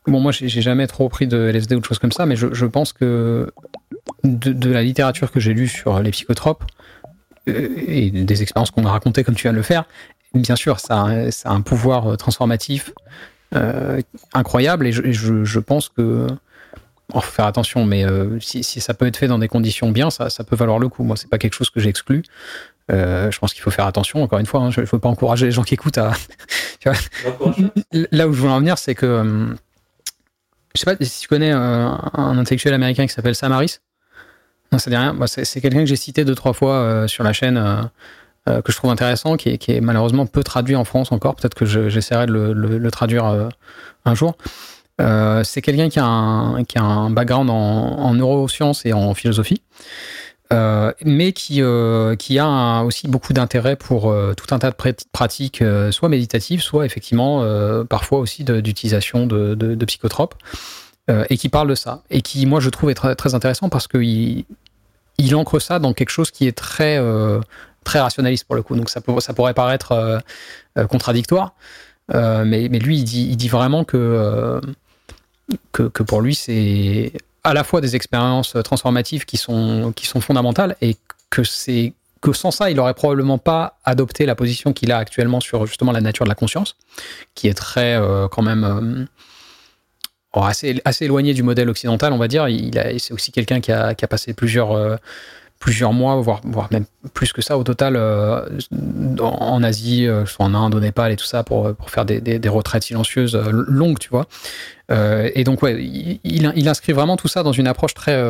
Bon, moi, j'ai jamais trop pris de LSD ou de choses comme ça, mais je, pense que de, la littérature que j'ai lue sur les psychotropes euh, et des expériences qu'on a racontées comme tu viens de le faire, bien sûr, ça a, un pouvoir euh, transformatif euh, incroyable et je, pense que. faut faire attention, mais si, ça peut être fait dans des conditions bien, ça, ça peut valoir le coup. Moi, c'est pas quelque chose que j'exclus. Euh, je pense qu'il faut faire attention. Encore une fois, hein, je ne veux pas encourager les gens qui écoutent à. Là où je voulais en venir, c'est que. Euh, je sais pas si tu connais euh, un, intellectuel américain qui s'appelle Sam Harris. Non, ça dit rien. c'est quelqu'un que j'ai cité deux, trois fois sur la chaîne. que je trouve intéressant, qui est, malheureusement peu traduit en France encore. Peut-être que j'essaierai de le, traduire un jour. c'est quelqu'un qui, a un background en neurosciences et en philosophie. Euh, mais qui, euh, qui a aussi beaucoup d'intérêt pour euh, tout un tas de pratiques, soit méditatives, soit effectivement parfois aussi d'utilisation de, de, psychotropes, et qui parle de ça. Et qui, moi, je trouve est très, très intéressant parce qu'il il ancre ça dans quelque chose qui est très, très rationaliste pour le coup. Donc ça, ça pourrait paraître contradictoire, mais, mais, lui, il dit, il dit vraiment que, que pour lui, c'est à la fois des expériences transformatives qui sont, qui sont fondamentales et que c'est que sans ça, il n'aurait probablement pas adopté la position qu'il a actuellement sur justement la nature de la conscience, qui est très euh, quand même euh, assez, assez éloigné du modèle occidental, on va dire. Il, c'est aussi quelqu'un qui a, qui a, passé plusieurs euh, plusieurs mois, voire, voire même plus que ça au total, euh, en Asie, euh, soit en Inde, au Népal et tout ça, pour, pour faire des, des, retraites silencieuses euh, longues, tu vois. et donc, ouais, il, il, inscrit vraiment tout ça dans une approche très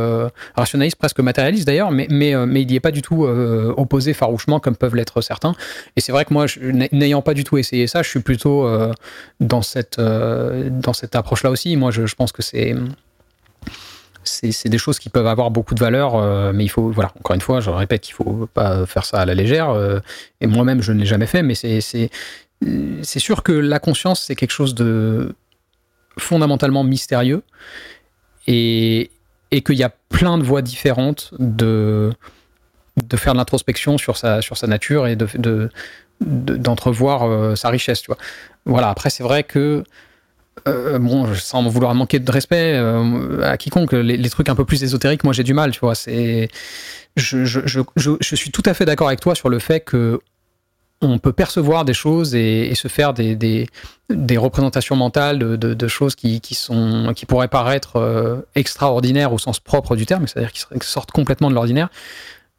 rationaliste, presque matérialiste d'ailleurs, mais, mais, mais il n'y est pas du tout opposé farouchement comme peuvent l'être certains. Et c'est vrai que moi, n'ayant pas du tout essayé ça, je suis plutôt dans cette, cette approche-là aussi. Moi, je pense que c'est c'est des choses qui peuvent avoir beaucoup de valeur, euh, mais il faut, voilà, encore une fois, je répète qu'il faut pas faire ça à la légère. Euh, et moi-même, je ne l'ai jamais fait, mais c'est sûr que la conscience, c'est quelque chose de fondamentalement mystérieux et, et qu'il y a plein de voies différentes de, de faire de l'introspection sur sa, sur sa nature et d'entrevoir de, euh, sa richesse. Tu vois. Voilà, après, c'est vrai que euh, bon, sans vouloir manquer de respect euh, à quiconque, les, trucs un peu plus ésotériques, moi j'ai du mal, tu vois. C'est, je, je, je, je, suis tout à fait d'accord avec toi sur le fait que on peut percevoir des choses et, se faire des, des, représentations mentales de, de, choses qui, qui, sont, qui pourraient paraître euh, extraordinaires au sens propre du terme, c'est-à-dire qui sortent complètement de l'ordinaire.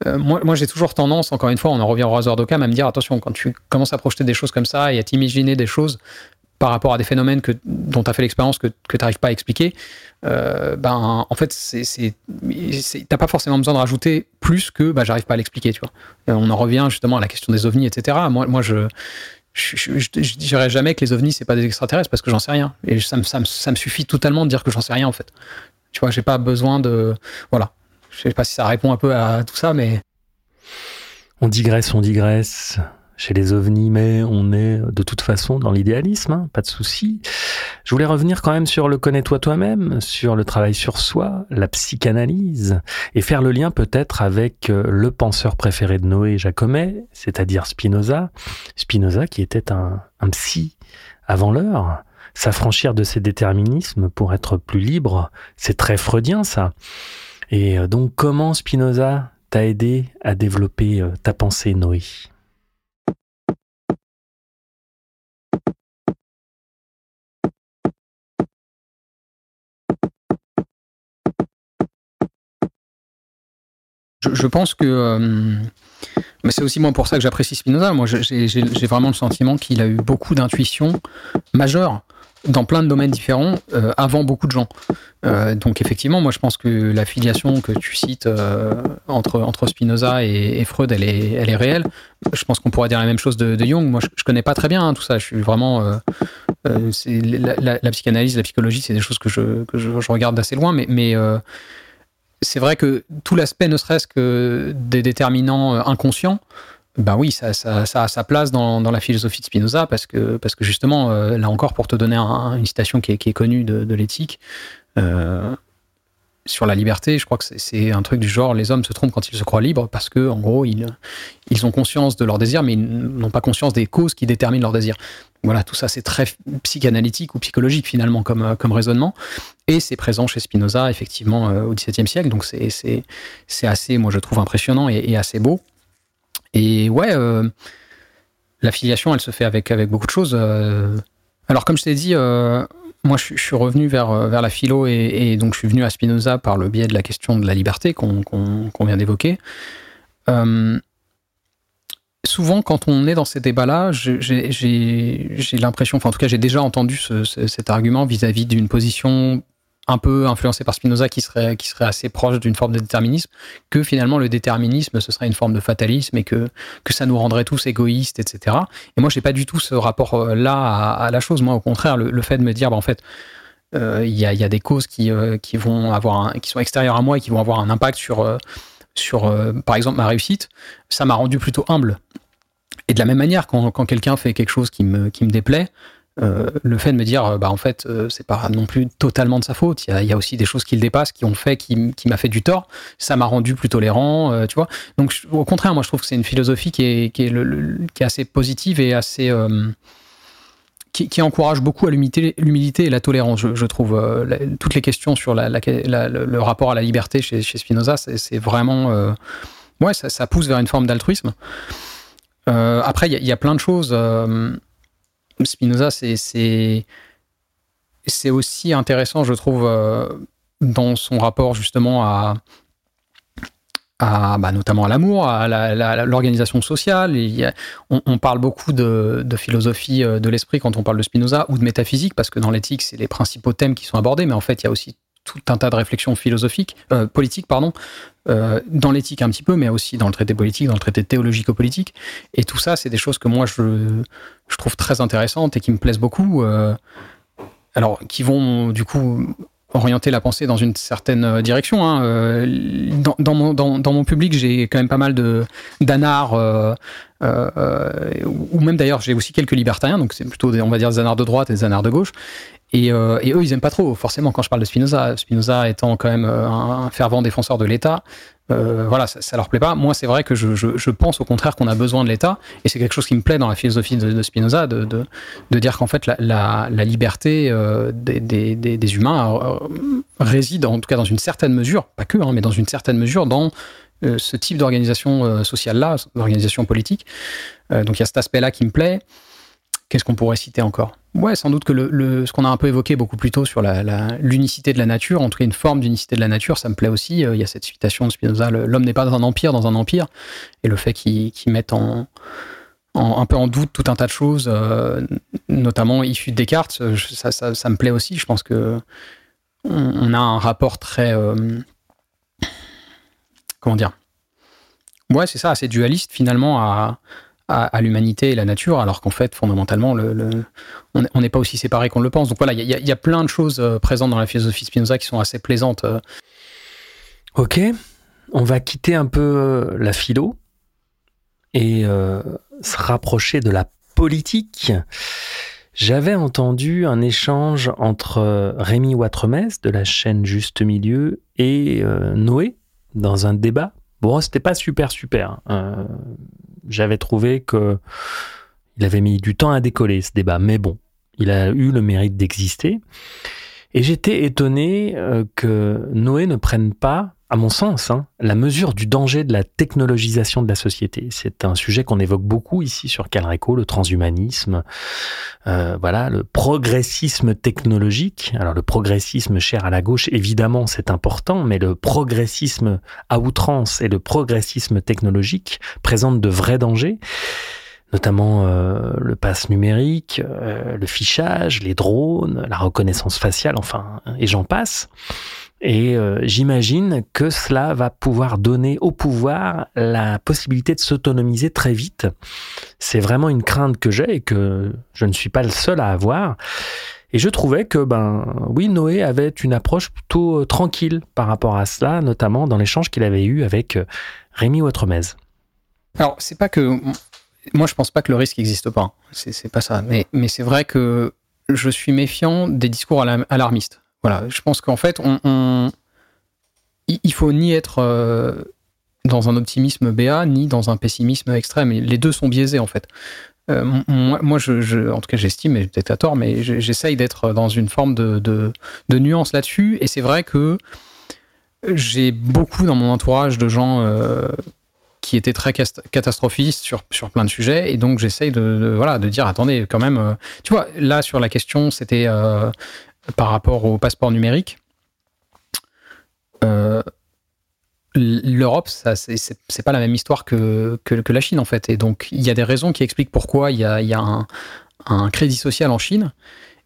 moi, moi j'ai toujours tendance, encore une fois, on en revient au rasoir d'Occam, à me dire attention, quand tu commences à projeter des choses comme ça et à t'imaginer des choses par rapport à des phénomènes que, dont tu as fait l'expérience que, que tu n'arrives pas à expliquer, euh, ben, en fait, tu n'as pas forcément besoin de rajouter plus que bah, j'arrive pas à l'expliquer. Tu vois. on en revient justement à la question des ovnis, etc. Moi, moi je, je, je, dirais jamais que les ovnis c'est pas des extraterrestres parce que j'en sais rien et ça me, ça, me, ça me suffit totalement de dire que j'en sais rien en fait. Tu vois, j'ai pas besoin de voilà. Je sais pas si ça répond un peu à tout ça, mais on digresse, on digresse chez les ovnis, mais on est de toute façon dans l'idéalisme, hein, pas de souci. Je voulais revenir quand même sur le connais-toi toi-même, sur le travail sur soi, la psychanalyse, et faire le lien peut-être avec euh, le penseur préféré de Noé Jacomet, c'est-à-dire Spinoza. Spinoza qui était un, un psy avant l'heure. S'affranchir de ses déterminismes pour être plus libre, c'est très freudien ça. Et euh, donc comment Spinoza t'a aidé à développer euh, ta pensée, Noé? Je, pense que. Euh, mais c'est aussi moi pour ça que j'apprécie Spinoza. Moi, j'ai vraiment le sentiment qu'il a eu beaucoup d'intuitions majeures dans plein de domaines différents euh, avant beaucoup de gens. Euh, donc effectivement, moi je pense que la filiation que tu cites entre, entre Spinoza et, Freud, elle est, elle est réelle. Je pense qu'on pourrait dire la même chose de, Jung. Moi je, je, connais pas très bien hein, tout ça. Je suis vraiment... La, psychanalyse, la psychologie, c'est des choses que je, que je, regarde d'assez loin, mais c'est vrai que tout l'aspect, ne serait-ce que des déterminants euh, inconscients, ben oui, ça, a sa place dans, la philosophie de Spinoza, parce que, parce que justement, euh, là encore, pour te donner une citation qui est, connue de, l'éthique, euh, sur la liberté, je crois que c'est un truc du genre les hommes se trompent quand ils se croient libres parce que en gros ils, ont conscience de leurs désirs mais ils n'ont pas conscience des causes qui déterminent leurs désirs. Voilà, tout ça c'est très psychanalytique ou psychologique finalement comme, comme raisonnement et c'est présent chez Spinoza effectivement euh, au XVIIe siècle donc c'est assez moi je trouve impressionnant et, assez beau. Et ouais, euh, la filiation elle se fait avec, avec beaucoup de choses. Euh. alors comme je t'ai dit moi, je, suis revenu vers, euh, vers la philo et, donc je suis venu à Spinoza par le biais de la question de la liberté qu'on vient d'évoquer. Euh, souvent, quand on est dans ces débats-là, j'ai l'impression, enfin en tout cas j'ai déjà entendu cet argument vis-à-vis d'une position un peu influencé par Spinoza qui serait, qui serait assez proche d'une forme de déterminisme, que finalement le déterminisme ce serait une forme de fatalisme et que, que ça nous rendrait tous égoïstes, etc. Et moi, j'ai pas du tout ce rapport-là à, la chose. Moi, au contraire, le, fait de me dire, bah, en fait, euh, il y, a, y, a, des causes qui, euh, qui, vont avoir qui sont extérieures à moi et qui vont avoir un impact sur, euh, par exemple, ma réussite, ça m'a rendu plutôt humble. Et de la même manière, quand, quand quelqu'un fait quelque chose qui me, qui me déplaît, euh, le fait de me dire, bah en fait, euh, c'est pas non plus totalement de sa faute. Il y a, aussi des choses qui le dépassent, qui ont fait, qui, m'a fait du tort. Ça m'a rendu plus tolérant, euh, tu vois. Donc, au contraire, moi, je trouve que c'est une philosophie qui est, qui est, assez positive et assez qui, encourage beaucoup à l'humilité et la tolérance. Je, trouve toutes les questions sur le rapport à la liberté chez, Spinoza, c'est vraiment ouais, ça, pousse vers une forme d'altruisme. après, il y, a plein de choses. Spinoza, c'est aussi intéressant, je trouve, euh, dans son rapport justement à, bah, notamment à l'amour, à l'organisation sociale. on, parle beaucoup de, philosophie euh, de l'esprit quand on parle de Spinoza ou de métaphysique, parce que dans l'éthique, c'est les principaux thèmes qui sont abordés, mais en fait, il y a aussi tout un tas de réflexions philosophiques, euh, politiques, pardon, euh, dans l'éthique un petit peu, mais aussi dans le traité politique, dans le traité théologico-politique. Et tout ça, c'est des choses que moi, je, je, trouve très intéressantes et qui me plaisent beaucoup. Euh, alors, qui vont, du coup, orienter la pensée dans une certaine direction. Hein. Dans, mon, dans, mon, public, j'ai quand même pas mal de d'anards, ou même d'ailleurs, j'ai aussi quelques libertariens, donc c'est plutôt, des, on va dire, des anards de droite et des anards de gauche. Euh, et, eux, ils aiment pas trop, forcément, quand je parle de Spinoza. Spinoza étant quand même euh, un fervent défenseur de l'État, euh, voilà, ça, ça, leur plaît pas. Moi, c'est vrai que je, pense au contraire qu'on a besoin de l'État, et c'est quelque chose qui me plaît dans la philosophie de, Spinoza, de, dire qu'en fait, la, liberté des, humains réside, en tout cas dans une certaine mesure, pas que, hein, mais dans une certaine mesure, dans ce type d'organisation sociale-là, d'organisation politique. donc il y a cet aspect-là qui me plaît. Qu'est-ce qu'on pourrait citer encore? Ouais, sans doute que le, ce qu'on a un peu évoqué beaucoup plus tôt sur l'unicité de la nature, en tout cas une forme d'unicité de la nature, ça me plaît aussi. Euh, il y a cette citation de Spinoza l'homme n'est pas un empire dans un empire, et le fait qu'il mette en, un peu en doute tout un tas de choses, euh, notamment issues de Descartes, euh, ça, ça, me plaît aussi. Je pense que on, a un rapport très. Comment dire? Ouais, c'est ça, assez dualiste finalement à l'humanité et la nature, alors qu'en fait, fondamentalement, le, on n'est pas aussi séparés qu'on le pense. Donc voilà, il y, a plein de choses euh, présentes dans la philosophie Spinoza qui sont assez plaisantes. Euh. Ok, on va quitter un peu euh, la philo et se rapprocher de la politique. J'avais entendu un échange entre Rémi Ouattremès de la chaîne Juste Milieu et Noé dans un débat. Bon, c'était pas super super. Hein j'avais trouvé que il avait mis du temps à décoller ce débat, mais bon, il a eu le mérite d'exister. Et j'étais étonné euh, que Noé ne prenne pas, à mon sens, hein, la mesure du danger de la technologisation de la société. C'est un sujet qu'on évoque beaucoup ici sur Calreco, le transhumanisme, euh, voilà, le progressisme technologique. Alors le progressisme cher à la gauche, évidemment, c'est important, mais le progressisme à outrance et le progressisme technologique présentent de vrais dangers notamment euh, le pass numérique, euh, le fichage, les drones, la reconnaissance faciale, enfin, et j'en passe. Et euh, j'imagine que cela va pouvoir donner au pouvoir la possibilité de s'autonomiser très vite. C'est vraiment une crainte que j'ai et que je ne suis pas le seul à avoir. Et je trouvais que, ben, oui, Noé avait une approche plutôt tranquille par rapport à cela, notamment dans l'échange qu'il avait eu avec Rémi Ouattremez. Alors, c'est pas que moi, je pense pas que le risque n'existe pas. C'est pas ça. Mais c'est vrai que je suis méfiant des discours alarmistes. Voilà. Je pense qu'en fait, on, il faut ni être euh, dans un optimisme béat, ni dans un pessimisme extrême. Les deux sont biaisés, en fait. Euh, moi, je, en tout cas, j'estime, et peut-être à tort, mais j'essaye d'être dans une forme de, de, nuance là-dessus. Et c'est vrai que j'ai beaucoup dans mon entourage de gens euh, qui était très catastrophiste sur, sur plein de sujets. Et donc, j'essaye de, voilà, de dire, attendez, quand même, tu vois, là, sur la question, c'était par rapport au passeport numérique. Euh, L'Europe, c'est pas la même histoire que, que, la Chine, en fait. Et donc, il y a des raisons qui expliquent pourquoi il y a, y a un, crédit social en Chine.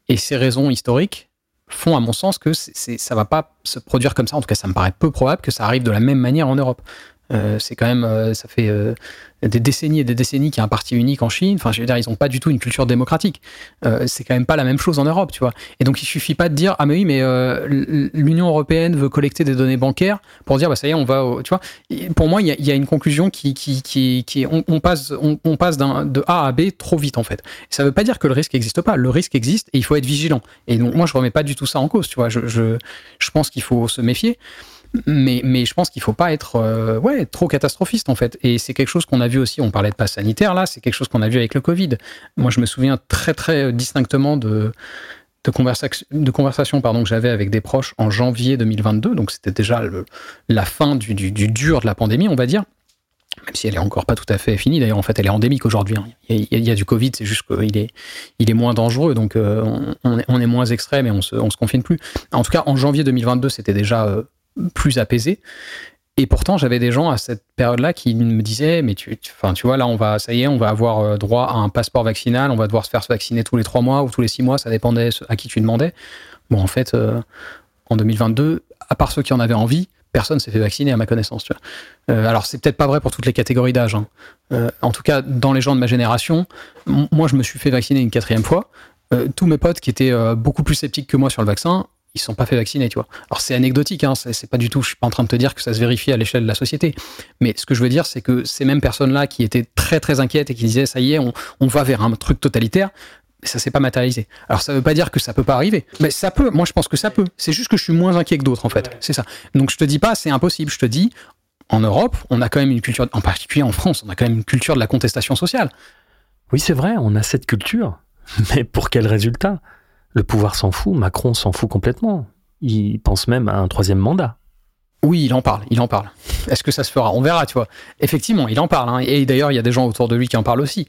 Et ces raisons historiques font, à mon sens, que ça va pas se produire comme ça. En tout cas, ça me paraît peu probable que ça arrive de la même manière en Europe. Euh, c'est quand même, euh, ça fait des décennies et des décennies qu'il y a un parti unique en Chine. Enfin, je veux dire, ils n'ont pas du tout une culture démocratique. c'est quand même pas la même chose en Europe, tu vois. Et donc, il suffit pas de dire, ah mais oui, mais l'Union européenne veut collecter des données bancaires pour dire, bah ça y est, on va, tu vois. pour moi, il y, a, une conclusion qui, qui, qui, qui on, passe, on, passe d'un de A à B trop vite en fait. ça veut pas dire que le risque n'existe pas. Le risque existe et il faut être vigilant. Et donc, moi, je remets pas du tout ça en cause, tu vois. Je, je, je pense qu'il faut se méfier. Mais, je pense qu'il faut pas être euh, ouais, trop catastrophiste en fait. Et c'est quelque chose qu'on a vu aussi, on parlait de passe sanitaire là, c'est quelque chose qu'on a vu avec le Covid. Moi je me souviens très très distinctement de, de, conversation, pardon, que j'avais avec des proches en janvier 2022, donc c'était déjà la fin du, du, du, dur de la pandémie on va dire. Même si elle est encore pas tout à fait finie, d'ailleurs en fait elle est endémique aujourd'hui. Hein. Il, y a du Covid, c'est juste qu'il est, il est moins dangereux, donc euh, on, est, moins extrême et on se, on se confine plus. En tout cas en janvier 2022 c'était déjà euh, plus apaisé. Et pourtant, j'avais des gens à cette période-là qui me disaient, mais tu, enfin, tu vois, là, on va, ça y est, on va avoir euh, droit à un passeport vaccinal, on va devoir se faire vacciner tous les trois mois ou tous les six mois, ça dépendait à qui tu demandais. Bon, en fait, euh, en 2022, à part ceux qui en avaient envie, personne s'est fait vacciner à ma connaissance. Tu vois. Euh, alors, c'est peut-être pas vrai pour toutes les catégories d'âge. Hein. en tout cas, dans les gens de ma génération, moi, je me suis fait vacciner une quatrième fois. tous mes potes qui étaient beaucoup plus sceptiques que moi sur le vaccin, ils sont pas fait vacciner, tu vois. Alors c'est anecdotique, hein, c'est pas du tout, je suis pas en train de te dire que ça se vérifie à l'échelle de la société. Mais ce que je veux dire, c'est que ces mêmes personnes-là qui étaient très très inquiètes et qui disaient ça y est, on, on va vers un truc totalitaire, ça s'est pas matérialisé. Alors ça veut pas dire que ça peut pas arriver, mais ça peut. Moi je pense que ça peut. C'est juste que je suis moins inquiet que d'autres en fait. C'est ça. Donc je te dis pas c'est impossible. Je te dis en Europe, on a quand même une culture, en particulier en France, on a quand même une culture de la contestation sociale. Oui c'est vrai, on a cette culture. Mais pour quel résultat? Le pouvoir s'en fout, Macron s'en fout complètement. Il pense même à un troisième mandat. Oui, il en parle, il en parle. Est-ce que ça se fera? On verra, tu vois. Effectivement, il en parle. Hein. Et d'ailleurs, il y a des gens autour de lui qui en parlent aussi.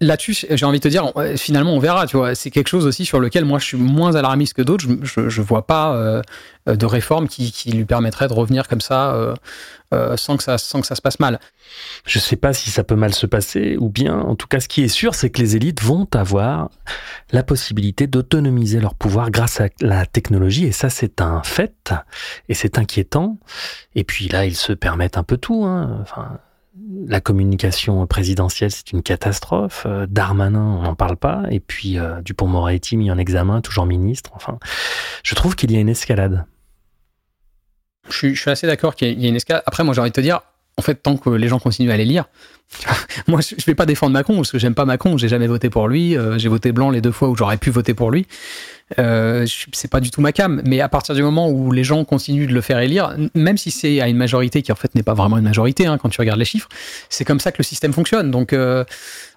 Là-dessus, j'ai envie de te dire, finalement, on verra, tu vois. C'est quelque chose aussi sur lequel moi, je suis moins alarmiste que d'autres. Je, ne vois pas euh, de réforme qui, lui permettrait de revenir comme ça euh, euh, sans, que ça, sans que ça se passe mal. Je sais pas si ça peut mal se passer ou bien, en tout cas, ce qui est sûr, c'est que les élites vont avoir la possibilité d'autonomiser leur pouvoir grâce à la technologie. Et ça, c'est un fait. Et c'est inquiétant. Et puis là, ils se permettent un peu tout. Hein. Enfin, la communication présidentielle, c'est une catastrophe. Euh, Darmanin, on n'en parle pas. Et puis euh, Dupont-Moretti mis en examen, toujours ministre. Enfin, je trouve qu'il y a une escalade. Je suis, assez d'accord qu'il y, a une escalade. Après, moi, j'ai envie de te dire, en fait, tant que les gens continuent à les lire, moi, je vais pas défendre Macron parce que j'aime pas Macron. J'ai jamais voté pour lui. Euh, j'ai voté blanc les deux fois où j'aurais pu voter pour lui. Euh, c'est pas du tout ma cam. Mais à partir du moment où les gens continuent de le faire élire, même si c'est à une majorité qui en fait n'est pas vraiment une majorité hein, quand tu regardes les chiffres, c'est comme ça que le système fonctionne. Donc euh,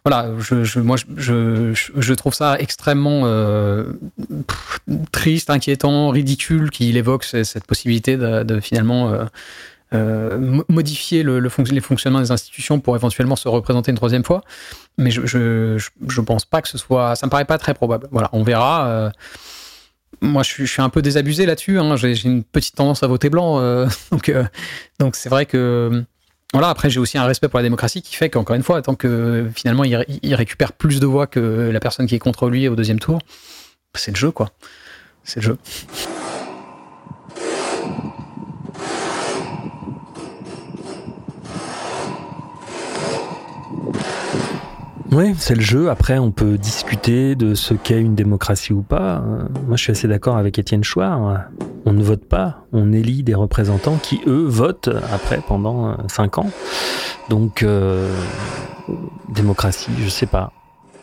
voilà, je, je, moi je, je, trouve ça extrêmement euh, triste, inquiétant, ridicule qu'il évoque cette possibilité de, de finalement euh, modifier le, les fonctionnements des institutions pour éventuellement se représenter une troisième fois. Mais je, je, je, pense pas que ce soit. Ça me paraît pas très probable. Voilà, on verra. Euh, moi, je suis, un peu désabusé là-dessus. Hein. J'ai une petite tendance à voter blanc. Euh, donc, c'est vrai que. Voilà, après, j'ai aussi un respect pour la démocratie qui fait qu'encore une fois, tant que finalement il, récupère plus de voix que la personne qui est contre lui au deuxième tour, c'est le jeu, quoi. C'est le jeu. Oui, c'est le jeu. Après, on peut discuter de ce qu'est une démocratie ou pas. Moi, je suis assez d'accord avec Étienne Chouard. On ne vote pas, on élit des représentants qui, eux, votent après pendant cinq ans. Donc, euh, démocratie, je sais pas.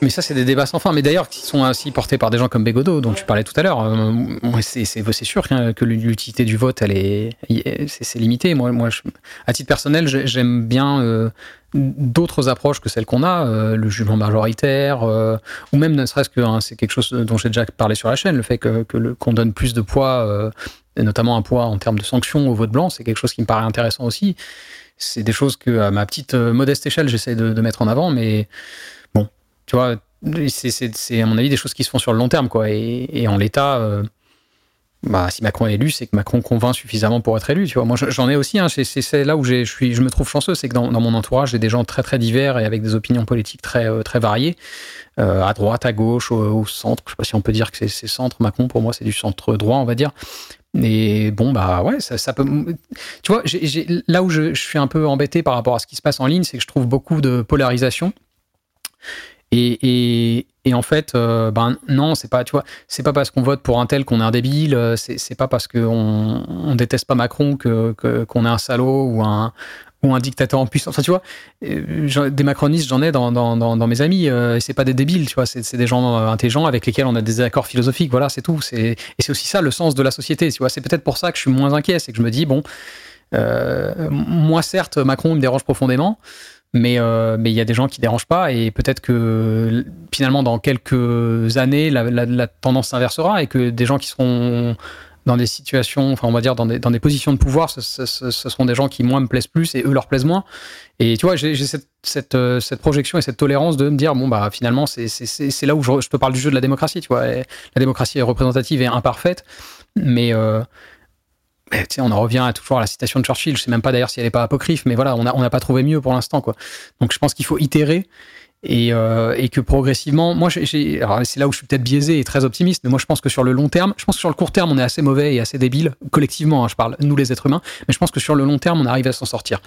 Mais ça, c'est des débats sans fin. Mais d'ailleurs, qui sont aussi portés par des gens comme Bégodeau, dont tu parlais tout à l'heure. Euh, c'est sûr que l'utilité du vote, elle est, c'est limité. Moi, moi à titre personnel, j'aime bien euh, d'autres approches que celles qu'on a, euh, le jugement majoritaire, ou même ne serait-ce que hein, c'est quelque chose dont j'ai déjà parlé sur la chaîne, le fait que qu'on donne plus de poids, et notamment un poids en termes de sanctions au vote blanc, c'est quelque chose qui me paraît intéressant aussi. C'est des choses que, à ma petite modeste échelle, j'essaie de, de mettre en avant, mais tu vois, c'est à mon avis des choses qui se font sur le long terme, quoi. Et, en l'état, euh, bah, si Macron est élu, c'est que Macron convainc suffisamment pour être élu. Tu vois, moi j'en ai aussi. Hein, c'est là où je suis, je me trouve chanceux, c'est que dans, mon entourage, j'ai des gens très très divers et avec des opinions politiques très euh, très variées, euh, à droite, à gauche, au, centre. Je sais pas si on peut dire que c'est centre. Macron, pour moi, c'est du centre droit, on va dire. Et bon, bah ouais, ça, peut. Tu vois, là où je, je suis un peu embêté par rapport à ce qui se passe en ligne, c'est que je trouve beaucoup de polarisation. Et, en fait, euh, ben non, c'est pas, tu vois, c'est pas parce qu'on vote pour un tel qu'on est un débile, euh, c'est pas parce qu'on on déteste pas Macron que qu'on est un salaud ou un ou un dictateur en puissance. Enfin, tu vois, euh, des macronistes, j'en ai dans, dans, dans, mes amis, et c'est pas des débiles, tu vois, c'est des gens intelligents avec lesquels on a des accords philosophiques, voilà, c'est tout. Et c'est aussi ça le sens de la société, tu vois. C'est peut-être pour ça que je suis moins inquiet, c'est que je me dis, bon, moi, certes, Macron me dérange profondément, mais euh, mais il y a des gens qui dérangent pas et peut-être que finalement dans quelques années la, la, tendance s'inversera et que des gens qui seront dans des situations, enfin on va dire dans des, dans des positions de pouvoir, ce, ce, ce, seront des gens qui moi me plaisent plus et eux leur plaisent moins. Et tu vois, j'ai cette, cette, euh, cette, projection et cette tolérance de me dire bon bah finalement c'est là où je, je, te parle du jeu de la démocratie. Tu vois, la démocratie est représentative et imparfaite, mais euh, on en revient à, toujours à la citation de Churchill. Je sais même pas d'ailleurs si elle n'est pas apocryphe, mais voilà, on n'a pas trouvé mieux pour l'instant. Donc je pense qu'il faut itérer et, euh, que progressivement, moi, c'est là où je suis peut-être biaisé et très optimiste, mais moi je pense que sur le long terme, je pense que sur le court terme, on est assez mauvais et assez débile, collectivement, hein, je parle, nous les êtres humains, mais je pense que sur le long terme, on arrive à s'en sortir.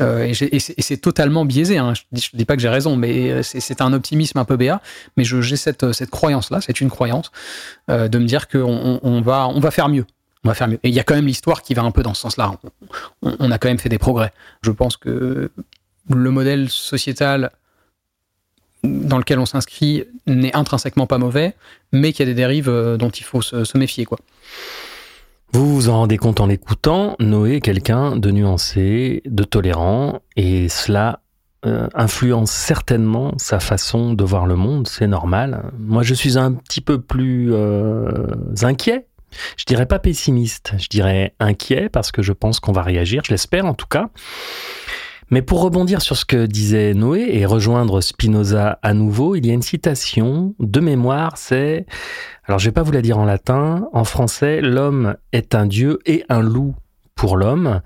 Euh, et, c'est totalement biaisé, hein. je, dis, dis pas que j'ai raison, mais euh, c'est un optimisme un peu béat, mais j'ai cette, croyance-là, c'est une croyance, de me dire qu'on on va, on va faire mieux on va faire mieux. Et il y a quand même l'histoire qui va un peu dans ce sens-là. On, a quand même fait des progrès. Je pense que le modèle sociétal dans lequel on s'inscrit n'est intrinsèquement pas mauvais, mais qu'il y a des dérives euh, dont il faut se, méfier. Quoi. Vous vous en rendez compte en l'écoutant, Noé est quelqu'un de nuancé, de tolérant, et cela euh, influence certainement sa façon de voir le monde, c'est normal. Moi, je suis un petit peu plus euh, inquiet je dirais pas pessimiste, je dirais inquiet parce que je pense qu'on va réagir, je l'espère en tout cas. Mais pour rebondir sur ce que disait Noé et rejoindre Spinoza à nouveau, il y a une citation de mémoire, c'est, alors je vais pas vous la dire en latin, en français, l'homme est un dieu et un loup pour l'homme.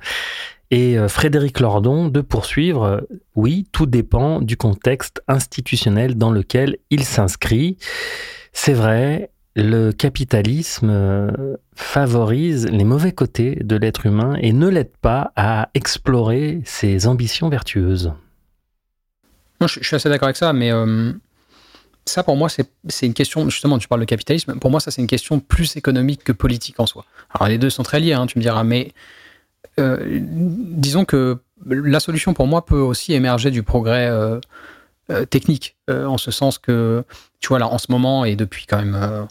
Et euh, Frédéric Lordon de poursuivre, oui, tout dépend du contexte institutionnel dans lequel il s'inscrit. C'est vrai, le capitalisme euh, favorise les mauvais côtés de l'être humain et ne l'aide pas à explorer ses ambitions vertueuses. Je, suis assez d'accord avec ça, mais euh, ça, pour moi, c'est une question, justement, tu parles de capitalisme, pour moi, ça, c'est une question plus économique que politique en soi. Alors, les deux sont très liés, hein, tu me diras, mais euh, disons que la solution, pour moi, peut aussi émerger du progrès technique, euh, en ce sens que, tu vois, là, en ce moment, et depuis quand même euh,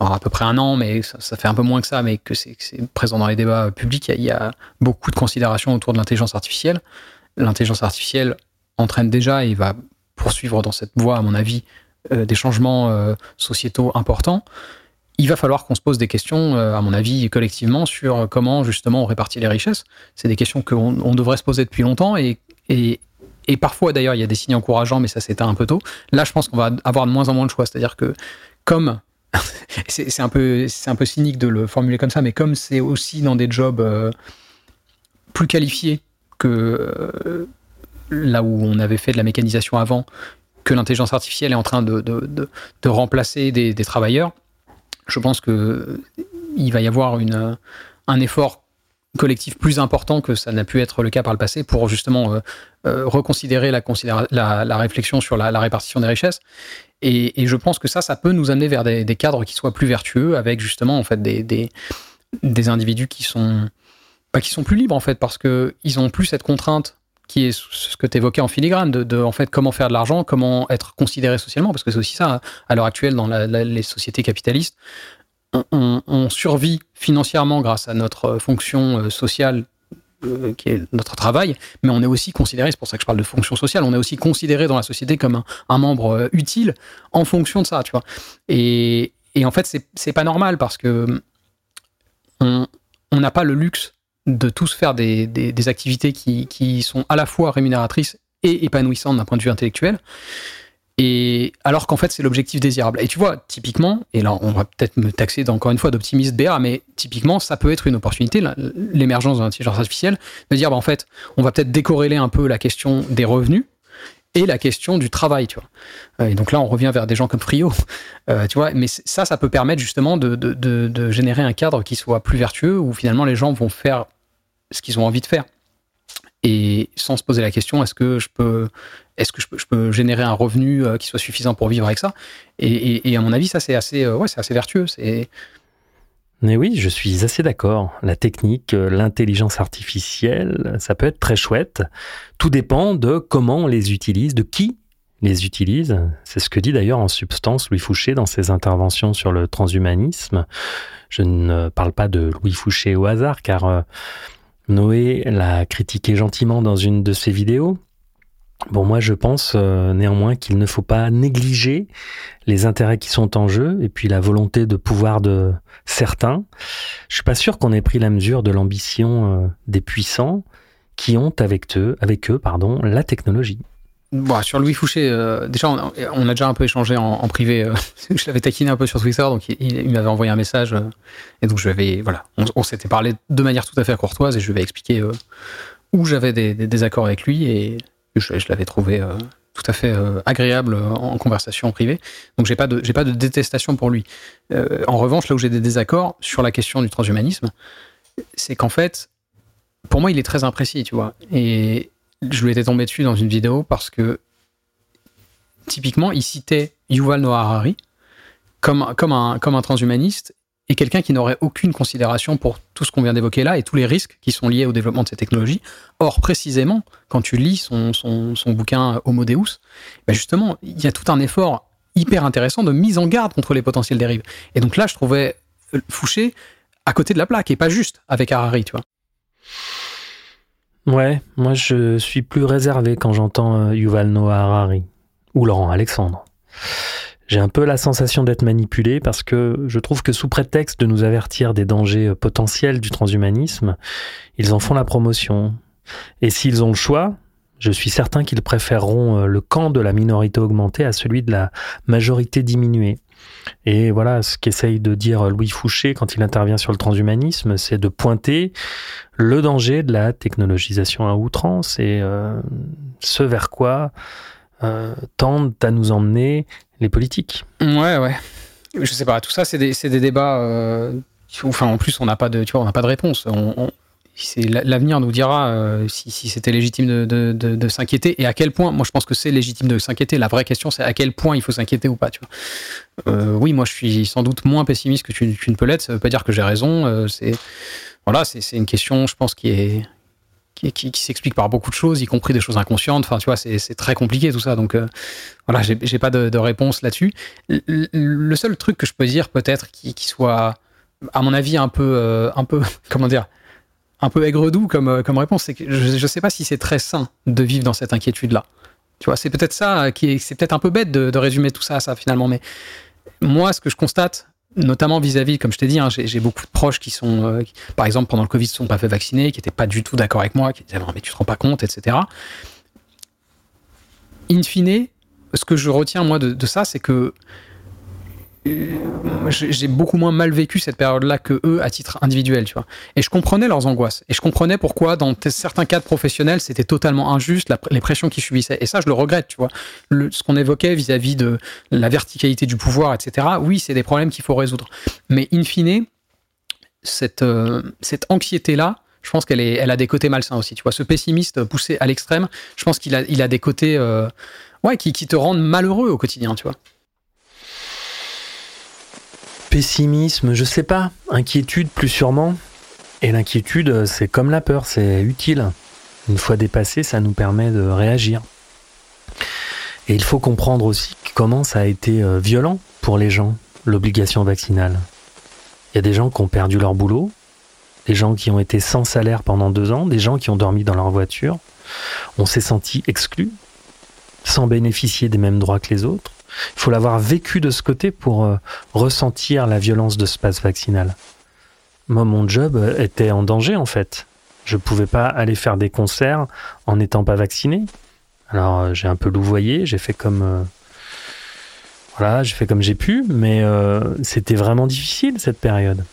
à peu près un an, mais ça, fait un peu moins que ça, mais que c'est présent dans les débats publics, il y, a- beaucoup de considérations autour de l'intelligence artificielle. L'intelligence artificielle entraîne déjà et va poursuivre dans cette voie, à mon avis, euh, des changements euh, sociétaux importants. Il va falloir qu'on se pose des questions, euh, à mon avis, collectivement, sur comment justement on répartit les richesses. C'est des questions qu'on on devrait se poser depuis longtemps et, et parfois d'ailleurs il y a des signes encourageants, mais ça s'éteint un peu tôt. Là, je pense qu'on va avoir de moins en moins de choix. C'est-à-dire que comme c'est un peu c'est un peu cynique de le formuler comme ça, mais comme c'est aussi dans des jobs euh, plus qualifiés que euh, là où on avait fait de la mécanisation avant, que l'intelligence artificielle est en train de, de, de, de remplacer des, des travailleurs, je pense que il va y avoir une, un effort collectif plus important que ça n'a pu être le cas par le passé pour justement euh, euh, reconsidérer la, réflexion sur la, répartition des richesses. Et, je pense que ça, ça peut nous amener vers des, cadres qui soient plus vertueux, avec justement en fait des, des, individus qui sont bah, qui sont plus libres en fait, parce que ils ont plus cette contrainte qui est ce que tu évoquais en filigrane, de, de, en fait comment faire de l'argent, comment être considéré socialement, parce que c'est aussi ça à l'heure actuelle dans les sociétés capitalistes. On, survit financièrement grâce à notre fonction euh, sociale euh, qui est notre travail, mais on est aussi considéré, c'est pour ça que je parle de fonction sociale, on est aussi considéré dans la société comme un, membre euh, utile en fonction de ça, tu vois. Et, en fait, c'est pas normal parce que on n'a pas le luxe de tous faire des, activités qui, sont à la fois rémunératrices et épanouissantes d'un point de vue intellectuel. Et alors qu'en fait, c'est l'objectif désirable. Et tu vois, typiquement, et là, on va peut-être me taxer encore une fois d'optimiste BA, mais typiquement, ça peut être une opportunité, l'émergence de l'intelligence artificielle, de dire, bah, en fait, on va peut-être décorréler un peu la question des revenus et la question du travail, tu vois. Et donc là, on revient vers des gens comme Frio, euh, tu vois. Mais ça, ça peut permettre justement de, de, de, générer un cadre qui soit plus vertueux, où finalement les gens vont faire ce qu'ils ont envie de faire. Et sans se poser la question, est-ce que je peux, est-ce que je peux, générer un revenu euh, qui soit suffisant pour vivre avec ça? Et, à mon avis, ça c'est assez, euh, ouais, c'est assez vertueux. Mais oui, je suis assez d'accord. La technique, euh, l'intelligence artificielle, ça peut être très chouette. Tout dépend de comment on les utilise, de qui les utilise. C'est ce que dit d'ailleurs en substance Louis Fouché dans ses interventions sur le transhumanisme. Je ne parle pas de Louis Fouché au hasard, car Noé l'a critiqué gentiment dans une de ses vidéos. Bon, moi, je pense euh, néanmoins qu'il ne faut pas négliger les intérêts qui sont en jeu et puis la volonté de pouvoir de certains. Je suis pas sûr qu'on ait pris la mesure de l'ambition euh, des puissants qui ont avec eux, avec eux, pardon, la technologie. Bon, sur Louis Fouché, euh, déjà, on a, déjà un peu échangé en, privé. euh, je l'avais taquiné un peu sur Twitter, donc il, m'avais envoyé un message. euh, et donc, je vais, voilà, on, s'était parlé de manière tout à fait courtoise et je lui avais expliqué euh, où j'avais des, désaccords avec lui et je, l'avais trouvé tout à fait agréable en conversation en privé. Donc j'ai pas j'ai pas de détestation pour lui. En revanche, là où j'ai des désaccords sur la question du transhumanisme, c'est qu'en fait, pour moi, il est très imprécis, tu vois. Et je lui étais tombé dessus dans une vidéo parce que typiquement, il citait Yuval Noah Harari comme comme un comme un transhumaniste et quelqu'un qui n'aurait aucune considération pour tout ce qu'on vient d'évoquer là et tous les risques qui sont liés au développement de ces technologies. Or, précisément, quand tu lis son, son, son bouquin Homo Deus, ben justement, il y a tout un effort hyper intéressant de mise en garde contre les potentielles dérives. Et donc là, je trouvais Fouché à côté de la plaque et pas juste avec Harari, tu vois. Ouais, moi je suis plus réservé quand j'entends Yuval Noah Harari ou Laurent Alexandre j'ai un peu la sensation d'être manipulé parce que je trouve que sous prétexte de nous avertir des dangers potentiels du transhumanisme, ils en font la promotion. Et s'ils ont le choix, je suis certain qu'ils préféreront le camp de la minorité augmentée à celui de la majorité diminuée. Et voilà, ce qu'essaye de dire Louis Fouché quand il intervient sur le transhumanisme, c'est de pointer le danger de la technologisation à outrance et euh, ce vers quoi euh, tendent à nous emmener les politiques. Ouais, ouais. Je sais pas, tout ça, c'est des, des, débats. Euh, enfin, en plus, on n'a pas de, pas de réponse. On, on, l'avenir nous dira euh, si, c'était légitime de, s'inquiéter et à quel point. Moi, je pense que c'est légitime de s'inquiéter. La vraie question, c'est à quel point il faut s'inquiéter ou pas. Tu vois. Euh, oui, moi, je suis sans doute moins pessimiste que tu, ne peux l'être. Ça veut pas dire que j'ai raison. Euh, c'est voilà, c'est une question, je pense, qui est qui, qui, s'explique par beaucoup de choses, y compris des choses inconscientes. Enfin, tu vois, c'est très compliqué tout ça. Donc, voilà, j'ai pas de, réponse là-dessus. Le, seul truc que je peux dire, peut-être, qui, qui, soit, à mon avis, un peu, un peu, comment dire, un peu aigre-doux comme, euh, comme réponse. C'est que je ne sais pas si c'est très sain de vivre dans cette inquiétude-là. Tu vois, c'est peut-être ça qui est, c'est peut-être un peu bête de, résumer tout ça à ça finalement. Mais moi, ce que je constate, notamment vis-à-vis, comme je t'ai dit, hein, j'ai, beaucoup de proches qui sont, euh, par exemple, pendant le Covid, ne sont pas fait vacciner, qui n'étaient pas du tout d'accord avec moi, qui disaient non, mais tu te rends pas compte, etc. In fine, ce que je retiens moi de ça, c'est que j'ai beaucoup moins mal vécu cette période-là que eux à titre individuel, tu vois. Et je comprenais leurs angoisses. Et je comprenais pourquoi, dans certains cadres professionnels, c'était totalement injuste, les pressions qu'ils subissaient. Et ça, je le regrette, tu vois. ce qu'on évoquait vis-à-vis de la verticalité du pouvoir, etc. Oui, c'est des problèmes qu'il faut résoudre. Mais in fine, cette, euh, cette anxiété-là, je pense qu'elle elle a des côtés malsains aussi, tu vois. Ce pessimiste poussé à l'extrême, je pense qu'il a, il a des côtés, euh, ouais, qui, qui te rendent malheureux au quotidien, tu vois pessimisme, je sais pas, inquiétude plus sûrement. Et l'inquiétude, c'est comme la peur, c'est utile. Une fois dépassé, ça nous permet de réagir. Et il faut comprendre aussi comment ça a été euh, violent pour les gens, l'obligation vaccinale. Il y a des gens qui ont perdu leur boulot, des gens qui ont été sans salaire pendant deux ans, des gens qui ont dormi dans leur voiture. On s'est senti exclus, sans bénéficier des mêmes droits que les autres. Il faut l'avoir vécu de ce côté pour euh, ressentir la violence de ce passe vaccinal. Moi, mon job euh, était en danger en fait. Je pouvais pas aller faire des concerts en n'étant pas vacciné. Alors euh, j'ai un peu louvoyé, j'ai fait comme voilà, j'ai fait comme j'ai pu, mais c'était vraiment difficile cette période.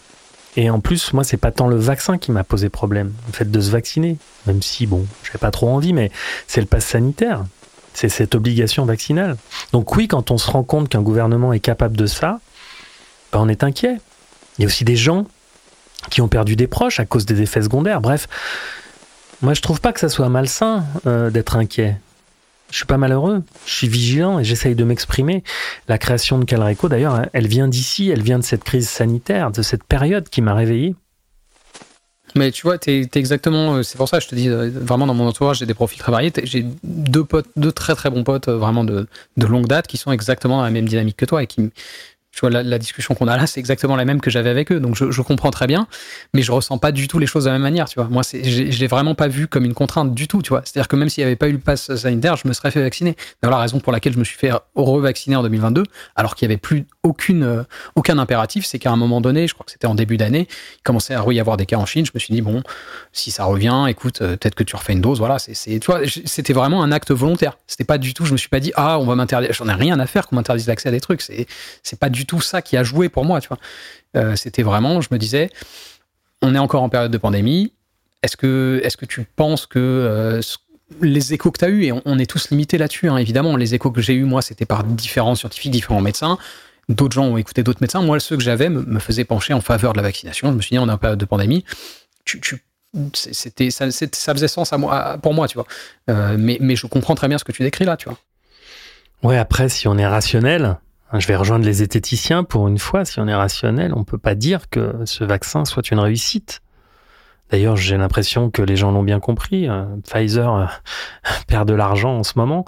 Et en plus, moi, c'est pas tant le vaccin qui m'a posé problème, le fait de se vacciner, même si bon, j'avais pas trop envie, mais c'est le pass sanitaire c'est cette obligation vaccinale. Donc oui, quand on se rend compte qu'un gouvernement est capable de ça, ben, on est inquiet. Il y a aussi des gens qui ont perdu des proches à cause des effets secondaires. Bref, moi je trouve pas que ça soit malsain euh, d'être inquiet. Je suis pas malheureux, je suis vigilant et j'essaye de m'exprimer. La création de Calreco, d'ailleurs, elle vient d'ici, elle vient de cette crise sanitaire, de cette période qui m'a réveillé. Mais tu vois, t'es es exactement. Euh, c'est pour ça que je te dis, euh, vraiment dans mon entourage, j'ai des profils très variés. J'ai deux potes, deux très très bons potes, euh, vraiment de, de longue date, qui sont exactement dans la même dynamique que toi et qui, tu vois, la, discussion qu'on a là, c'est exactement la même que j'avais avec eux. Donc, je, comprends très bien, mais je ressens pas du tout les choses de la même manière, tu vois. Moi, je l'ai vraiment pas vu comme une contrainte du tout, tu vois. C'est-à-dire que même s'il n'y avait pas eu le pass sanitaire, je me serais fait vacciner. D'ailleurs, la raison pour laquelle je me suis fait revacciner en 2022, alors qu'il n'y avait plus aucune, euh, aucun impératif, c'est qu'à un moment donné, je crois que c'était en début d'année, il commençait à y avoir des cas en Chine. Je me suis dit, bon, si ça revient, écoute, euh, peut-être que tu refais une dose. Voilà, c'était vraiment un acte volontaire. C'était pas du tout, je me suis pas dit, ah, on va m'interdire. J'en ai rien à faire qu'on m'interdise l'accès à des trucs. C'est, pas du tout ça qui a joué pour moi, tu vois. Euh, c'était vraiment, je me disais, on est encore en période de pandémie. Est-ce que, est-ce que tu penses que les échos que tu as eus, et on, est tous limités là-dessus, hein, évidemment, les échos que j'ai eus, moi, c'était par différents scientifiques, différents médecins. D'autres gens ont écouté d'autres médecins. Moi, ceux que j'avais me, faisaient pencher en faveur de la vaccination. Je me suis dit, on est en période de pandémie. Tu, c'était ça, ça, faisait sens pour moi, tu vois. Euh, mais, je comprends très bien ce que tu décris là, tu vois. Ouais, après, si on est rationnel, je vais rejoindre les zététiciens pour une fois. Si on est rationnel, on peut pas dire que ce vaccin soit une réussite. D'ailleurs, j'ai l'impression que les gens l'ont bien compris. Euh, Pfizer euh, perd de l'argent en ce moment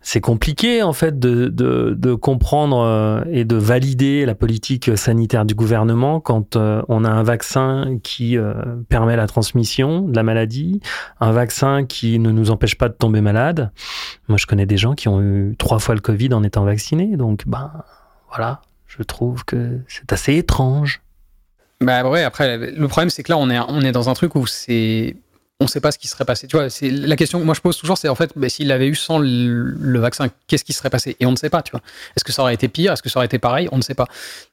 c'est compliqué en fait de, de, comprendre euh, et de valider la politique sanitaire du gouvernement quand euh, on a un vaccin qui euh, permet la transmission de la maladie, un vaccin qui ne nous empêche pas de tomber malade. Moi, je connais des gens qui ont eu trois fois le Covid en étant vaccinés, donc ben voilà, je trouve que c'est assez étrange. Bah ouais, après le problème c'est que là on est on est dans un truc où c'est on ne sait pas ce qui serait passé. Tu vois, c'est la question que moi je pose toujours, c'est en fait, bah, s'il avait eu sans le, vaccin, qu'est-ce qui serait passé? Et on ne sait pas, tu vois. Est-ce que ça aurait été pire? Est-ce que ça aurait été pareil? On ne sait pas.